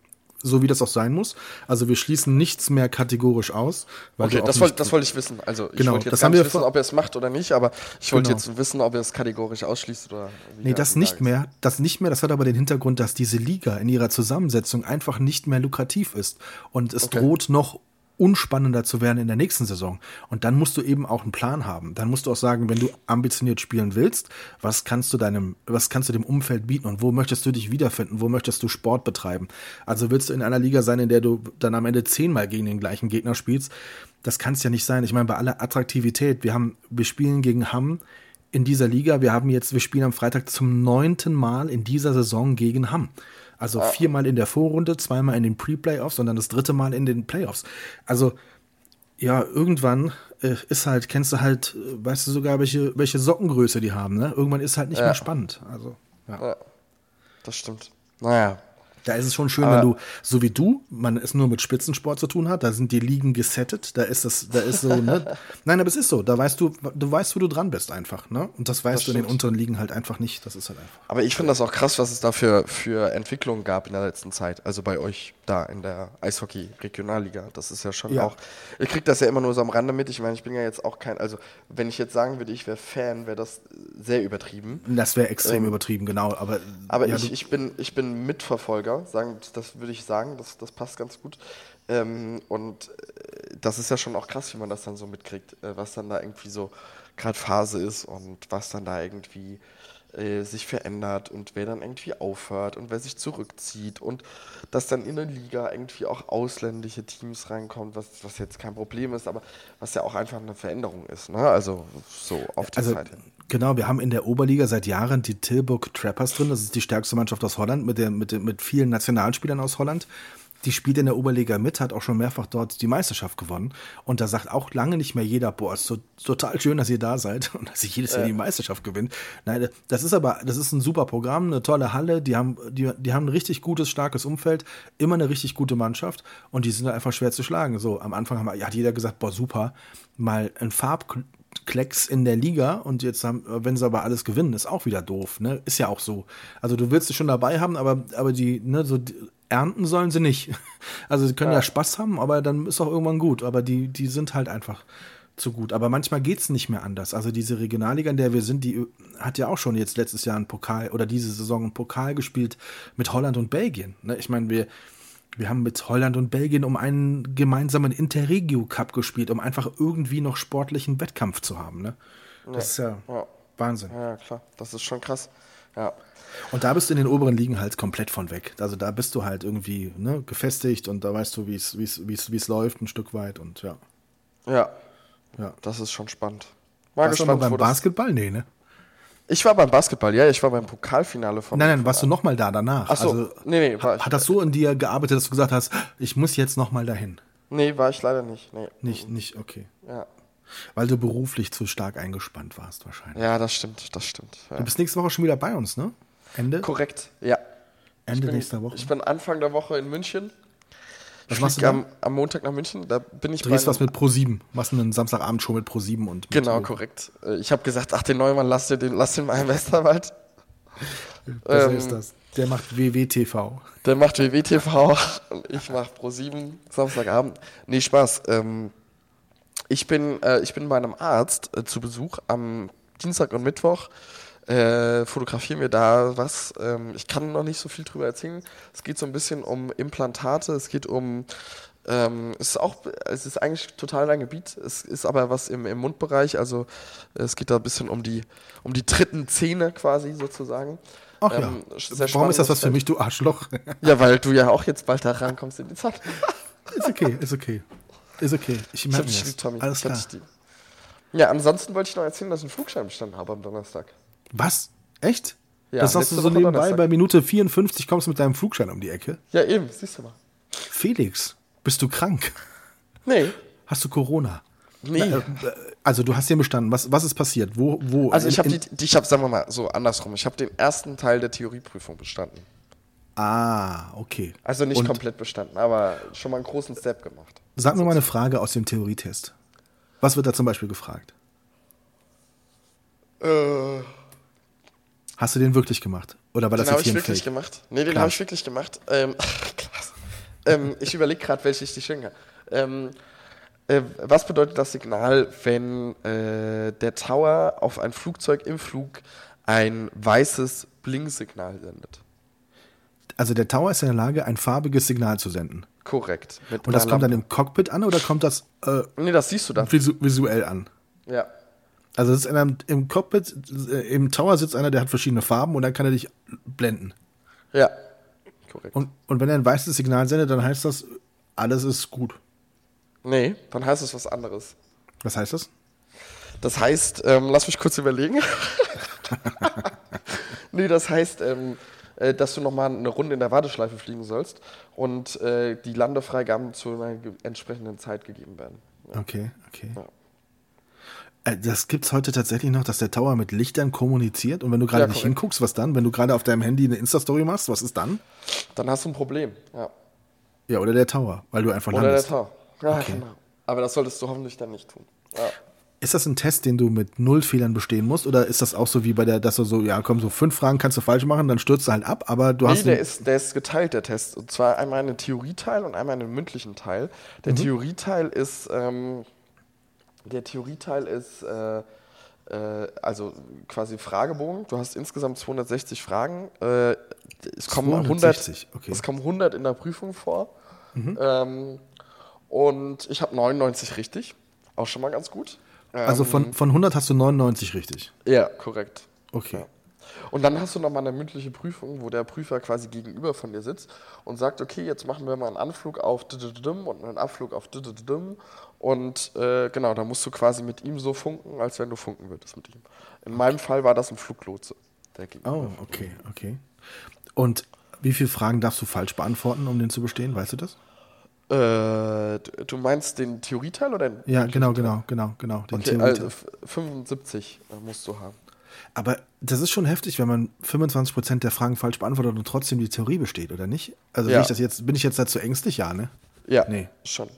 Speaker 1: so wie das auch sein muss. Also wir schließen nichts mehr kategorisch aus.
Speaker 2: Okay, das
Speaker 1: nicht-
Speaker 2: wollte das wollte ich wissen. Also ich
Speaker 1: Genau,
Speaker 2: wollte jetzt
Speaker 1: das
Speaker 2: nicht
Speaker 1: wir
Speaker 2: wissen, ob er es macht oder nicht, aber ich wollte
Speaker 1: Genau.
Speaker 2: jetzt wissen, ob er es kategorisch ausschließt oder
Speaker 1: Nee, das nicht mehr. Das nicht mehr. Das hat aber den Hintergrund, dass diese Liga in ihrer Zusammensetzung einfach nicht mehr lukrativ ist. Und es
Speaker 2: Okay.
Speaker 1: droht noch unspannender zu werden in der nächsten Saison. Und dann musst du eben auch einen Plan haben. Dann musst du auch sagen, wenn du ambitioniert spielen willst, was kannst du deinem, was kannst du dem Umfeld bieten und wo möchtest du dich wiederfinden? Wo möchtest du Sport betreiben? Also willst du in einer Liga sein, in der du dann am Ende zehnmal gegen den gleichen Gegner spielst? Das kann es ja nicht sein. Ich meine, bei aller Attraktivität, wir haben, wir spielen gegen Hamm in dieser Liga. Wir haben jetzt, wir spielen am Freitag zum neunten Mal in dieser Saison gegen Hamm. Also viermal in der Vorrunde, zweimal in den Pre-Playoffs und dann das dritte Mal in den Playoffs. Also ja, irgendwann äh, ist halt, kennst du halt, äh, weißt du sogar, welche, welche Sockengröße die haben, ne? Irgendwann ist halt nicht
Speaker 2: Ja.
Speaker 1: mehr spannend. Also, ja.
Speaker 2: Ja, das stimmt. Naja.
Speaker 1: Da ist es schon schön,
Speaker 2: Aber-
Speaker 1: wenn du, so wie du, man es nur mit Spitzensport zu tun hat, da sind die Ligen gesettet, da ist das, da ist so, ne? Nein, aber es ist so, da weißt du, du weißt, wo du dran bist einfach, ne? Und das weißt
Speaker 2: Das
Speaker 1: du in den unteren Ligen halt einfach nicht, das ist halt einfach.
Speaker 2: Aber ich finde das auch krass, was es da für, für Entwicklungen gab in der letzten Zeit. Also bei euch da in der Eishockey-Regionalliga. Das ist ja schon
Speaker 1: Ja.
Speaker 2: auch. Ich kriege das ja immer nur so am Rande mit. Ich meine, ich bin ja jetzt auch kein. Also, wenn ich jetzt sagen würde, ich wäre Fan, wäre das sehr übertrieben.
Speaker 1: Das wäre extrem
Speaker 2: Ähm,
Speaker 1: übertrieben, genau, aber,
Speaker 2: Aber
Speaker 1: ja,
Speaker 2: ich, ich, bin, ich bin Mitverfolger, sagen, das würde ich sagen, das, das passt ganz gut. Ähm, und äh, das ist ja schon auch krass, wie man das dann so mitkriegt, äh, was dann da irgendwie so gerade Phase ist und was dann da irgendwie äh, sich verändert und wer dann irgendwie aufhört und wer sich zurückzieht und dass dann in der Liga irgendwie auch ausländische Teams reinkommt, was, was jetzt kein Problem ist, aber was ja auch einfach eine Veränderung ist, ne? Also so auf die
Speaker 1: Also,
Speaker 2: Zeit hin.
Speaker 1: genau, wir haben in der Oberliga seit Jahren die Tilburg Trappers drin. Das ist die stärkste Mannschaft aus Holland mit, der, mit, mit vielen Nationalspielern aus Holland. Die spielt in der Oberliga mit, hat auch schon mehrfach dort die Meisterschaft gewonnen. Und da sagt auch lange nicht mehr jeder, boah, ist so, total schön, dass ihr da seid und dass ihr jedes Jahr die Meisterschaft gewinnt. Nein, das ist aber, das ist ein super Programm, eine tolle Halle. Die haben, die, die haben ein richtig gutes, starkes Umfeld, immer eine richtig gute Mannschaft und die sind einfach schwer zu schlagen. So, am Anfang haben, hat jeder gesagt, boah, super, mal ein Farb Klecks in der Liga und jetzt haben, wenn sie aber alles gewinnen, ist auch wieder doof, ne? Ist ja auch so. Also du willst es schon dabei haben, aber, aber die, ne, so die, ernten sollen sie nicht. Also sie können ja. Spaß haben, aber dann ist auch irgendwann gut. Aber die, die sind halt einfach zu gut. Aber manchmal geht's nicht mehr anders. Also diese Regionalliga, in der wir sind, die hat ja auch schon jetzt letztes Jahr einen Pokal oder diese Saison einen Pokal gespielt mit Holland und Belgien. Ne? Ich meine, wir, wir haben mit Holland und Belgien um einen gemeinsamen Interregio Cup gespielt, um einfach irgendwie noch sportlichen Wettkampf zu haben. Ne? Das ist ja,
Speaker 2: Ja.
Speaker 1: Wahnsinn.
Speaker 2: Ja, klar, das ist schon krass. Ja.
Speaker 1: Und da bist du in den oberen Ligen halt komplett von weg. Also da bist du halt irgendwie ne, gefestigt und da weißt du, wie es läuft ein Stück weit und ja.
Speaker 2: Ja,
Speaker 1: ja.
Speaker 2: das ist schon spannend. War
Speaker 1: Warst du
Speaker 2: gespannt,
Speaker 1: beim
Speaker 2: wo das-
Speaker 1: Basketball? Nee, ne?
Speaker 2: Ich war beim Basketball, ja, ich war beim Pokalfinale von.
Speaker 1: Nein, nein, warst du noch mal da danach?
Speaker 2: Ach so,
Speaker 1: also,
Speaker 2: nee, nee, war ich.
Speaker 1: Hat das so in dir gearbeitet, dass du gesagt hast, ich muss jetzt noch mal dahin?
Speaker 2: Nee, war ich leider nicht. Nee.
Speaker 1: Nicht, nicht, okay.
Speaker 2: Ja.
Speaker 1: Weil du beruflich zu stark eingespannt warst wahrscheinlich.
Speaker 2: ja, das stimmt, das stimmt. Ja.
Speaker 1: Du bist nächste Woche schon wieder bei uns, ne? Ende?
Speaker 2: Korrekt, ja.
Speaker 1: Ende
Speaker 2: bin,
Speaker 1: nächster Woche.
Speaker 2: Ich bin Anfang der Woche in München.
Speaker 1: Was
Speaker 2: Ich
Speaker 1: machst du
Speaker 2: am, am Montag nach München. Da bin ich
Speaker 1: Drehst was mit Pro7. Machst einen Samstagabend-Show mit Pro7 und.
Speaker 2: Genau,
Speaker 1: mit,
Speaker 2: korrekt. Äh, Ich habe gesagt, ach, den Neumann, lass den, lass den mal im Westerwald.
Speaker 1: Besser
Speaker 2: ähm,
Speaker 1: ist das. Der macht WWTV.
Speaker 2: Der macht WWTV und ich mach Pro7 Samstagabend. Nee, Spaß. Ähm, ich, bin, äh, ich bin bei einem Arzt äh, zu Besuch am Dienstag und Mittwoch. Äh, fotografieren wir da was. Ähm, ich kann noch nicht so viel drüber erzählen. Es geht so ein bisschen um Implantate. Es geht um. Ähm, es ist auch, es ist eigentlich total dein Gebiet. Es ist aber was im, im Mundbereich. Also es geht da ein bisschen um die, um die dritten Zähne quasi sozusagen.
Speaker 1: Ach ja.
Speaker 2: Ähm, sehr
Speaker 1: Warum ist das was für mich, du Arschloch?
Speaker 2: Ja, weil du ja auch jetzt bald da rankommst in die Zeit.
Speaker 1: ist okay, ist okay. Ist okay. Ich
Speaker 2: Ich
Speaker 1: merke mir
Speaker 2: dich
Speaker 1: das.
Speaker 2: lieb, Tommy.
Speaker 1: Alles
Speaker 2: Ich
Speaker 1: klar.
Speaker 2: Ja, ansonsten wollte ich noch erzählen, dass ich einen Flugschein bestanden habe am Donnerstag.
Speaker 1: Was? Echt?
Speaker 2: Ja,
Speaker 1: das sagst du so nebenbei,
Speaker 2: Donnerstag.
Speaker 1: bei Minute 54 kommst du mit deinem Flugschein um die Ecke.
Speaker 2: Ja, eben, siehst du mal.
Speaker 1: Felix, bist du krank?
Speaker 2: Nee.
Speaker 1: Hast du Corona?
Speaker 2: Nee.
Speaker 1: Äh, Also du hast den bestanden. Was, was ist passiert? Wo, wo?
Speaker 2: also ich habe die, die, ich habe, sagen wir mal, so andersrum. Ich habe den ersten Teil der Theorieprüfung bestanden.
Speaker 1: Ah, okay.
Speaker 2: Also nicht
Speaker 1: Und
Speaker 2: komplett bestanden, aber schon mal einen großen Step gemacht.
Speaker 1: Sag mir mal eine Frage aus dem Theorietest. Was wird da zum Beispiel gefragt?
Speaker 2: Äh,
Speaker 1: Hast du den wirklich gemacht? Oder war das
Speaker 2: den
Speaker 1: jetzt
Speaker 2: ich
Speaker 1: hier ein
Speaker 2: wirklich
Speaker 1: Fake?
Speaker 2: gemacht. Nee, den habe ich wirklich gemacht. Ähm, krass. ähm, ich überlege gerade, welche ich dir schicken kann. Ähm, äh, was bedeutet das Signal, wenn äh, der Tower auf ein Flugzeug im Flug ein weißes Blinksignal sendet?
Speaker 1: Also der Tower ist in der Lage, ein farbiges Signal zu senden.
Speaker 2: Korrekt.
Speaker 1: Und das kommt dann im Cockpit an oder kommt das äh,
Speaker 2: Nee, das siehst du dann.
Speaker 1: visu visuell an?
Speaker 2: Ja.
Speaker 1: Also es ist in einem, im Cockpit, äh, im Tower sitzt einer, der hat verschiedene Farben und dann kann er dich blenden.
Speaker 2: Ja. Korrekt.
Speaker 1: Und, und wenn er ein weißes Signal sendet, dann heißt das, alles ist gut.
Speaker 2: nee, dann heißt es was anderes.
Speaker 1: Was heißt das?
Speaker 2: Das heißt, ähm, lass mich kurz überlegen. nee, das heißt, ähm, äh, dass du nochmal eine Runde in der Warteschleife fliegen sollst und äh, die Landefreigaben zu einer entsprechenden Zeit gegeben werden.
Speaker 1: Okay, okay.
Speaker 2: Ja.
Speaker 1: Äh, Das gibt's heute tatsächlich noch, dass der Tower mit Lichtern kommuniziert und wenn du gerade
Speaker 2: Ja,
Speaker 1: nicht
Speaker 2: korrekt.
Speaker 1: hinguckst, was dann? Wenn du gerade auf deinem Handy eine Insta-Story machst, was ist dann?
Speaker 2: Dann hast du ein Problem. Ja.
Speaker 1: Ja, oder der Tower, weil du einfach
Speaker 2: Oder der
Speaker 1: landest.
Speaker 2: Tau. Ja,
Speaker 1: Okay.
Speaker 2: genau. Aber das solltest du hoffentlich dann nicht tun. Ja.
Speaker 1: Ist das ein Test, den du mit null Fehlern bestehen musst? Oder ist das auch so wie bei der, dass du so, ja, komm, so fünf Fragen kannst du falsch machen, dann stürzt du halt ab, aber du
Speaker 2: Nee,
Speaker 1: hast.
Speaker 2: der
Speaker 1: einen-
Speaker 2: ist, der ist geteilt, der Test. Und zwar einmal einen Theorieteil und einmal einen mündlichen Teil. Der
Speaker 1: Mhm.
Speaker 2: Theorieteil ist, ähm, der Theorieteil ist, äh, äh, also quasi Fragebogen. Du hast insgesamt 260 Fragen. Äh, es, kommen
Speaker 1: 260,
Speaker 2: 100,
Speaker 1: okay.
Speaker 2: es kommen 100 in der Prüfung vor.
Speaker 1: Mhm.
Speaker 2: Ähm, und ich habe 99 richtig. Auch schon mal ganz gut.
Speaker 1: also
Speaker 2: Ähm,
Speaker 1: von, von 100 hast du 99 richtig.
Speaker 2: Ja, korrekt.
Speaker 1: Okay.
Speaker 2: Ja. Und dann hast du nochmal eine mündliche Prüfung, wo der Prüfer quasi gegenüber von dir sitzt und sagt, okay, jetzt machen wir mal einen Anflug auf und einen Abflug auf. Und äh, genau, da musst du quasi mit ihm so funken, als wenn du funken würdest mit ihm. In meinem Fall war das ein Fluglotse.
Speaker 1: Oh, okay, okay. Und wie viele Fragen darfst du falsch beantworten, um den zu bestehen? Weißt du das?
Speaker 2: Äh, du- meinst den Theorieteil oder den
Speaker 1: Ja, genau, genau, genau, genau. Den
Speaker 2: Okay,
Speaker 1: Theorieteil.
Speaker 2: also f- 75 äh, musst du haben.
Speaker 1: Aber das ist schon heftig, wenn man 25% der Fragen falsch beantwortet und trotzdem die Theorie besteht, oder nicht? Also
Speaker 2: Ja.
Speaker 1: bin ich jetzt, bin ich jetzt dazu ängstlich? Ja, ne?
Speaker 2: Ja,
Speaker 1: Nee.
Speaker 2: schon.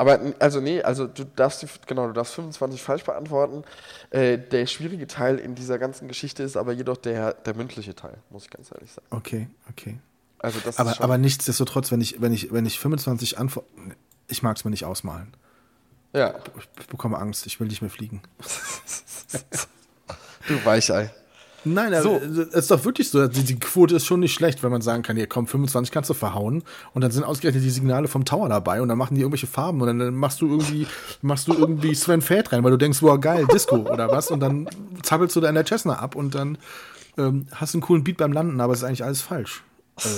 Speaker 2: Aber also nee, also du darfst genau, du darfst 25 falsch beantworten. Äh, der schwierige Teil in dieser ganzen Geschichte ist aber jedoch der, der mündliche Teil, muss ich ganz ehrlich sagen.
Speaker 1: Okay, okay.
Speaker 2: Also das
Speaker 1: Aber, aber nichtsdestotrotz, wenn ich, wenn ich, wenn ich 25 Antworten, ich mag es mir nicht ausmalen.
Speaker 2: ja,
Speaker 1: Ich bekomme Angst, ich will nicht mehr fliegen.
Speaker 2: du Weichei.
Speaker 1: Nein, also, es ist doch wirklich so. Die, die Quote ist schon nicht schlecht, wenn man sagen kann, hier komm, 25 kannst du verhauen und dann sind ausgerechnet die Signale vom Tower dabei und dann machen die irgendwelche Farben und dann, machst du irgendwie, machst du irgendwie Sven Feld rein, weil du denkst, wow, geil, Disco oder was und dann zappelst du da in der Cessna ab und dann ähm, hast du einen coolen Beat beim Landen, aber es ist eigentlich alles falsch. Also,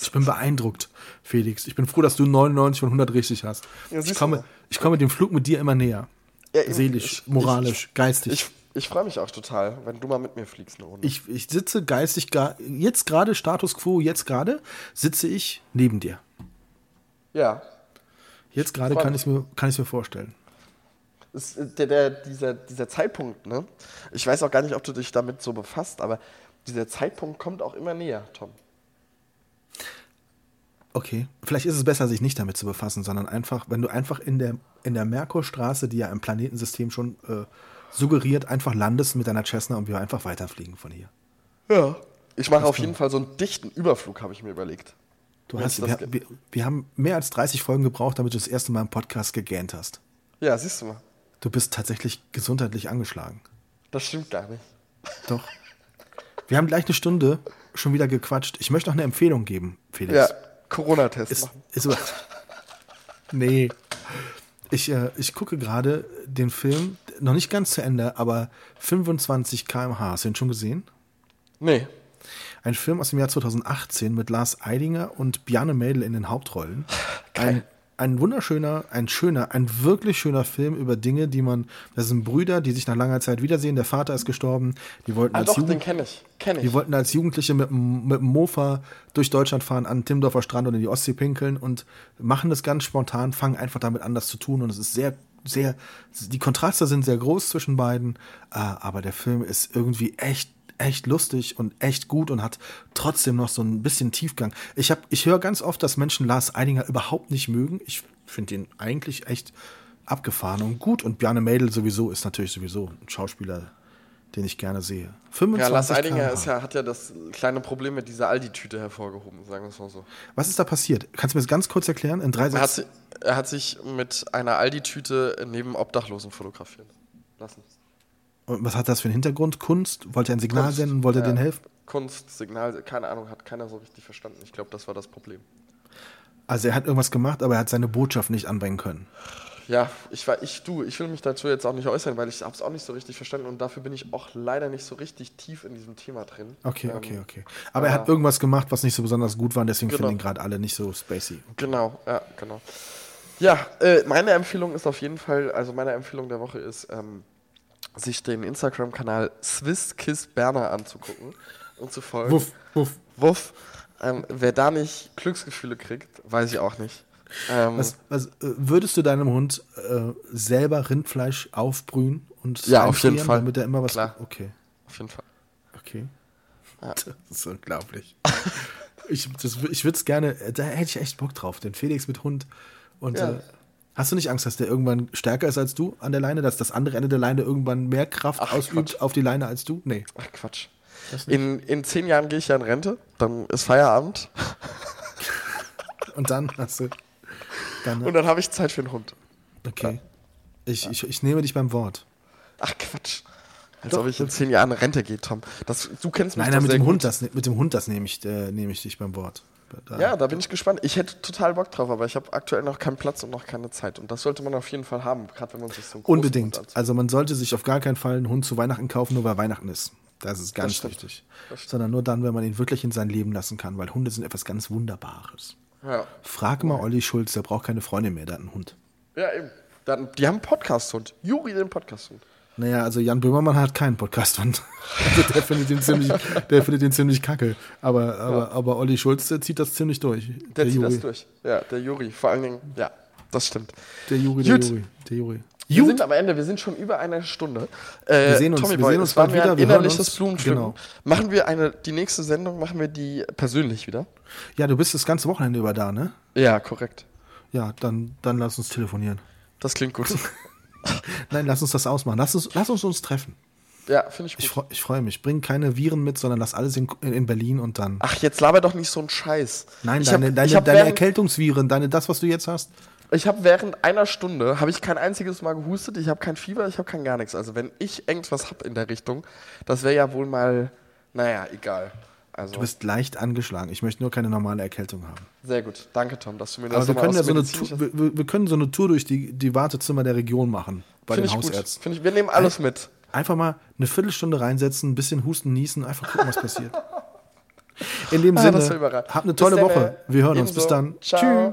Speaker 1: ich bin beeindruckt, Felix. Ich bin froh, dass du 99 von 100 richtig hast.
Speaker 2: Ja,
Speaker 1: ich, komme, ich komme dem Flug mit dir immer näher.
Speaker 2: Ja,
Speaker 1: Seelisch,
Speaker 2: ich-
Speaker 1: moralisch, geistig.
Speaker 2: Ich, ich freue mich auch total, wenn du mal mit mir fliegst eine Runde.
Speaker 1: Ich, ich sitze geistig, jetzt gerade, Status quo, jetzt gerade, sitze ich neben dir.
Speaker 2: ja,
Speaker 1: Jetzt gerade kann ich mir, kann ich mir vorstellen.
Speaker 2: Es, äh, der, der, dieser, dieser Zeitpunkt, ne? Ich weiß auch gar nicht, ob du dich damit so befasst, aber dieser Zeitpunkt kommt auch immer näher, Tom.
Speaker 1: Okay, vielleicht ist es besser, sich nicht damit zu befassen, sondern einfach, wenn du einfach in der, in der Merkurstraße, die ja im Planetensystem schon äh, suggeriert, einfach landest mit deiner Cessna und wir einfach weiterfliegen von hier.
Speaker 2: Ja. Ich mache auf jeden Fall so einen dichten Überflug, habe ich mir überlegt.
Speaker 1: Du hast, wir, wir, wir haben mehr als 30 Folgen gebraucht, damit du das erste Mal im Podcast gegähnt hast.
Speaker 2: Ja, siehst du mal.
Speaker 1: Du bist tatsächlich gesundheitlich angeschlagen.
Speaker 2: Das stimmt gar nicht.
Speaker 1: Doch. Wir haben gleich eine Stunde schon wieder gequatscht. Ich möchte noch eine Empfehlung geben, Felix.
Speaker 2: Ja, Corona-Test
Speaker 1: Ist,
Speaker 2: machen.
Speaker 1: ist, nee. Ich, äh, ich gucke gerade den Film, noch nicht ganz zu Ende, aber 25 km/h. Hast du den schon gesehen?
Speaker 2: Nee.
Speaker 1: Ein Film aus dem Jahr 2018 mit Lars Eidinger und Bjarne Mädel in den Hauptrollen. Ein, ein wunderschöner, ein schöner, ein wirklich schöner Film über Dinge, die man. Das sind Brüder, die sich nach langer Zeit wiedersehen. Der Vater ist gestorben. Die wollten
Speaker 2: Ah,
Speaker 1: als
Speaker 2: doch, den
Speaker 1: Jugend,
Speaker 2: kenne ich. Kenn ich.
Speaker 1: die wollten als Jugendliche mit, dem- mit dem Mofa durch Deutschland fahren, an den Timmendorfer Strand und in die Ostsee pinkeln und machen das ganz spontan, fangen einfach damit an, das zu tun. Und es ist sehr, sehr, die Kontraste sind sehr groß zwischen beiden, äh, aber der Film ist irgendwie echt, echt lustig und echt gut und hat trotzdem noch so ein bisschen Tiefgang. Ich, ich höre ganz oft, dass Menschen Lars Eidinger überhaupt nicht mögen. Ich finde ihn eigentlich echt abgefahren und gut. Und Bjarne Mädel sowieso ist natürlich sowieso ein Schauspieler den ich gerne sehe.
Speaker 2: Ja,
Speaker 1: 25
Speaker 2: Lars Eidinger ja, hat ja das kleine Problem mit dieser Aldi-Tüte hervorgehoben, sagen wir es mal so.
Speaker 1: Was ist da passiert? Kannst du mir das ganz kurz erklären? In drei
Speaker 2: Er hat,
Speaker 1: Sätzen?
Speaker 2: si- er hat sich mit einer Aldi-Tüte neben Obdachlosen fotografieren lassen.
Speaker 1: Und was hat das für einen Hintergrund? Kunst? Wollte er ein Signal
Speaker 2: Kunst,
Speaker 1: senden? Wollte er
Speaker 2: ja.
Speaker 1: denen helfen?
Speaker 2: Kunst, Signal, keine Ahnung, hat keiner so richtig verstanden. Ich glaube, das war das Problem.
Speaker 1: Also er hat irgendwas gemacht, aber er hat seine Botschaft nicht anbringen können.
Speaker 2: Ja, ich war, ich, du, ich will mich dazu jetzt auch nicht äußern, weil ich habe es auch nicht so richtig verstanden und dafür bin ich auch leider nicht so richtig tief in diesem Thema drin.
Speaker 1: Okay,
Speaker 2: Ähm,
Speaker 1: okay, okay. Aber er hat irgendwas gemacht, was nicht so besonders gut war, und deswegen
Speaker 2: Genau.
Speaker 1: finden ihn gerade alle nicht so spacey.
Speaker 2: Genau, ja, genau. Ja, äh, meine Empfehlung ist auf jeden Fall, also meine Empfehlung der Woche ist, ähm, sich den Instagram-Kanal SwissKissBerner anzugucken und zu folgen.
Speaker 1: Wuff, wuff.
Speaker 2: Wuff. Ähm, wer da nicht Glücksgefühle kriegt, weiß ich auch nicht. Ähm,
Speaker 1: Was, was, äh, würdest du deinem Hund äh, selber Rindfleisch aufbrühen und
Speaker 2: Ja, auf jeden Fall.
Speaker 1: damit er immer was.
Speaker 2: Klar.
Speaker 1: Okay,
Speaker 2: auf jeden Fall.
Speaker 1: okay. Das ist unglaublich. ich das, ich würde es gerne, da hätte ich echt Bock drauf, den Felix mit Hund. Und
Speaker 2: Ja.
Speaker 1: äh, hast du nicht Angst, dass der irgendwann stärker ist als du an der Leine, dass das andere Ende der Leine irgendwann mehr Kraft
Speaker 2: Ach,
Speaker 1: ausübt
Speaker 2: Quatsch.
Speaker 1: auf die Leine als du? Nee.
Speaker 2: Ach Quatsch. In, in zehn Jahren gehe ich ja in Rente, dann ist Feierabend
Speaker 1: Und dann hast du. Dann,
Speaker 2: und dann habe ich Zeit für einen Hund.
Speaker 1: okay. Ich, ich, ich nehme dich beim Wort.
Speaker 2: Ach Quatsch. Als
Speaker 1: Doch.
Speaker 2: ob ich in zehn Jahren in Rente gehe, Tom. Das, du kennst mich
Speaker 1: Nein, nein, mit
Speaker 2: sehr
Speaker 1: dem,
Speaker 2: gut.
Speaker 1: Hund, das, mit dem Hund, das nehme ich, äh, nehme ich dich beim Wort. Da,
Speaker 2: Ja, da bin ich gespannt. Ich hätte total Bock drauf, aber ich habe aktuell noch keinen Platz und noch keine Zeit. Und das sollte man auf jeden Fall haben, gerade wenn man sich so einen
Speaker 1: Unbedingt. Also man sollte sich auf gar keinen Fall einen Hund zu Weihnachten kaufen, nur weil Weihnachten ist. Das ist ganz.
Speaker 2: Das stimmt.
Speaker 1: Sondern nur dann, wenn man ihn wirklich in sein Leben lassen kann, weil Hunde sind etwas ganz Wunderbares.
Speaker 2: Ja.
Speaker 1: Frag mal Olli Schulz, der braucht keine Freundin mehr, der hat einen Hund.
Speaker 2: ja, eben. Dann, die haben einen Podcast-Hund. Juri, den Podcast-Hund.
Speaker 1: Naja, also Jan Böhmermann hat keinen Podcast-Hund. Also der findet den ziemlich, der findet den ziemlich kacke. Aber, aber, aber Olli Schulz, der zieht das ziemlich durch.
Speaker 2: Der, zieht
Speaker 1: Juri.
Speaker 2: das durch. Ja, der Juri. Vor allen Dingen, ja, das stimmt.
Speaker 1: Der Juri, der
Speaker 2: Gut.
Speaker 1: Juri. Der Juri.
Speaker 2: Wir sind am Ende, wir sind schon über eine Stunde. Äh,
Speaker 1: Wir sehen uns-
Speaker 2: Tommy
Speaker 1: wir
Speaker 2: Boy,
Speaker 1: sehen uns bald wieder,
Speaker 2: ein
Speaker 1: wir hören
Speaker 2: innerliches
Speaker 1: uns.
Speaker 2: Blumenpflücken.
Speaker 1: Genau.
Speaker 2: Machen wir eine, die nächste Sendung, machen wir die persönlich wieder?
Speaker 1: Ja, du bist das ganze Wochenende über da, ne?
Speaker 2: Ja, korrekt.
Speaker 1: Ja, dann, dann lass uns telefonieren.
Speaker 2: Das klingt gut.
Speaker 1: Nein, lass uns das ausmachen. Lass uns, lass uns uns treffen.
Speaker 2: ja, finde ich gut.
Speaker 1: Ich, freu, ich freue mich. Bring keine Viren mit, sondern lass alles in, in Berlin und dann.
Speaker 2: Ach, jetzt laber doch nicht so einen Scheiß.
Speaker 1: Nein,
Speaker 2: ich
Speaker 1: deine,
Speaker 2: hab,
Speaker 1: deine,
Speaker 2: hab
Speaker 1: deine Erkältungsviren, deine, das, was du jetzt hast.
Speaker 2: Ich hab während einer Stunde, habe ich kein einziges Mal gehustet, ich habe kein Fieber, ich habe kein gar nichts. Also wenn ich irgendwas habe in der Richtung, das wäre ja wohl mal, naja, egal. Also,
Speaker 1: Du bist leicht angeschlagen. Ich möchte nur keine normale Erkältung haben.
Speaker 2: sehr gut. Danke, Tom, dass du mir
Speaker 1: Aber
Speaker 2: das
Speaker 1: wir
Speaker 2: nochmal
Speaker 1: können, ja so eine Tour, wir, wir- wir können so eine Tour durch die, die Wartezimmer der Region machen. Bei
Speaker 2: Finde
Speaker 1: den
Speaker 2: ich gut.
Speaker 1: Hausärzten.
Speaker 2: Finde ich, wir nehmen alles mit.
Speaker 1: Einfach mal eine Viertelstunde reinsetzen, ein bisschen husten, niesen, einfach gucken, was passiert. In dem
Speaker 2: Ah,
Speaker 1: Sinne, habt eine tolle Woche. Wir hören uns. Bis dann.
Speaker 2: Ciao.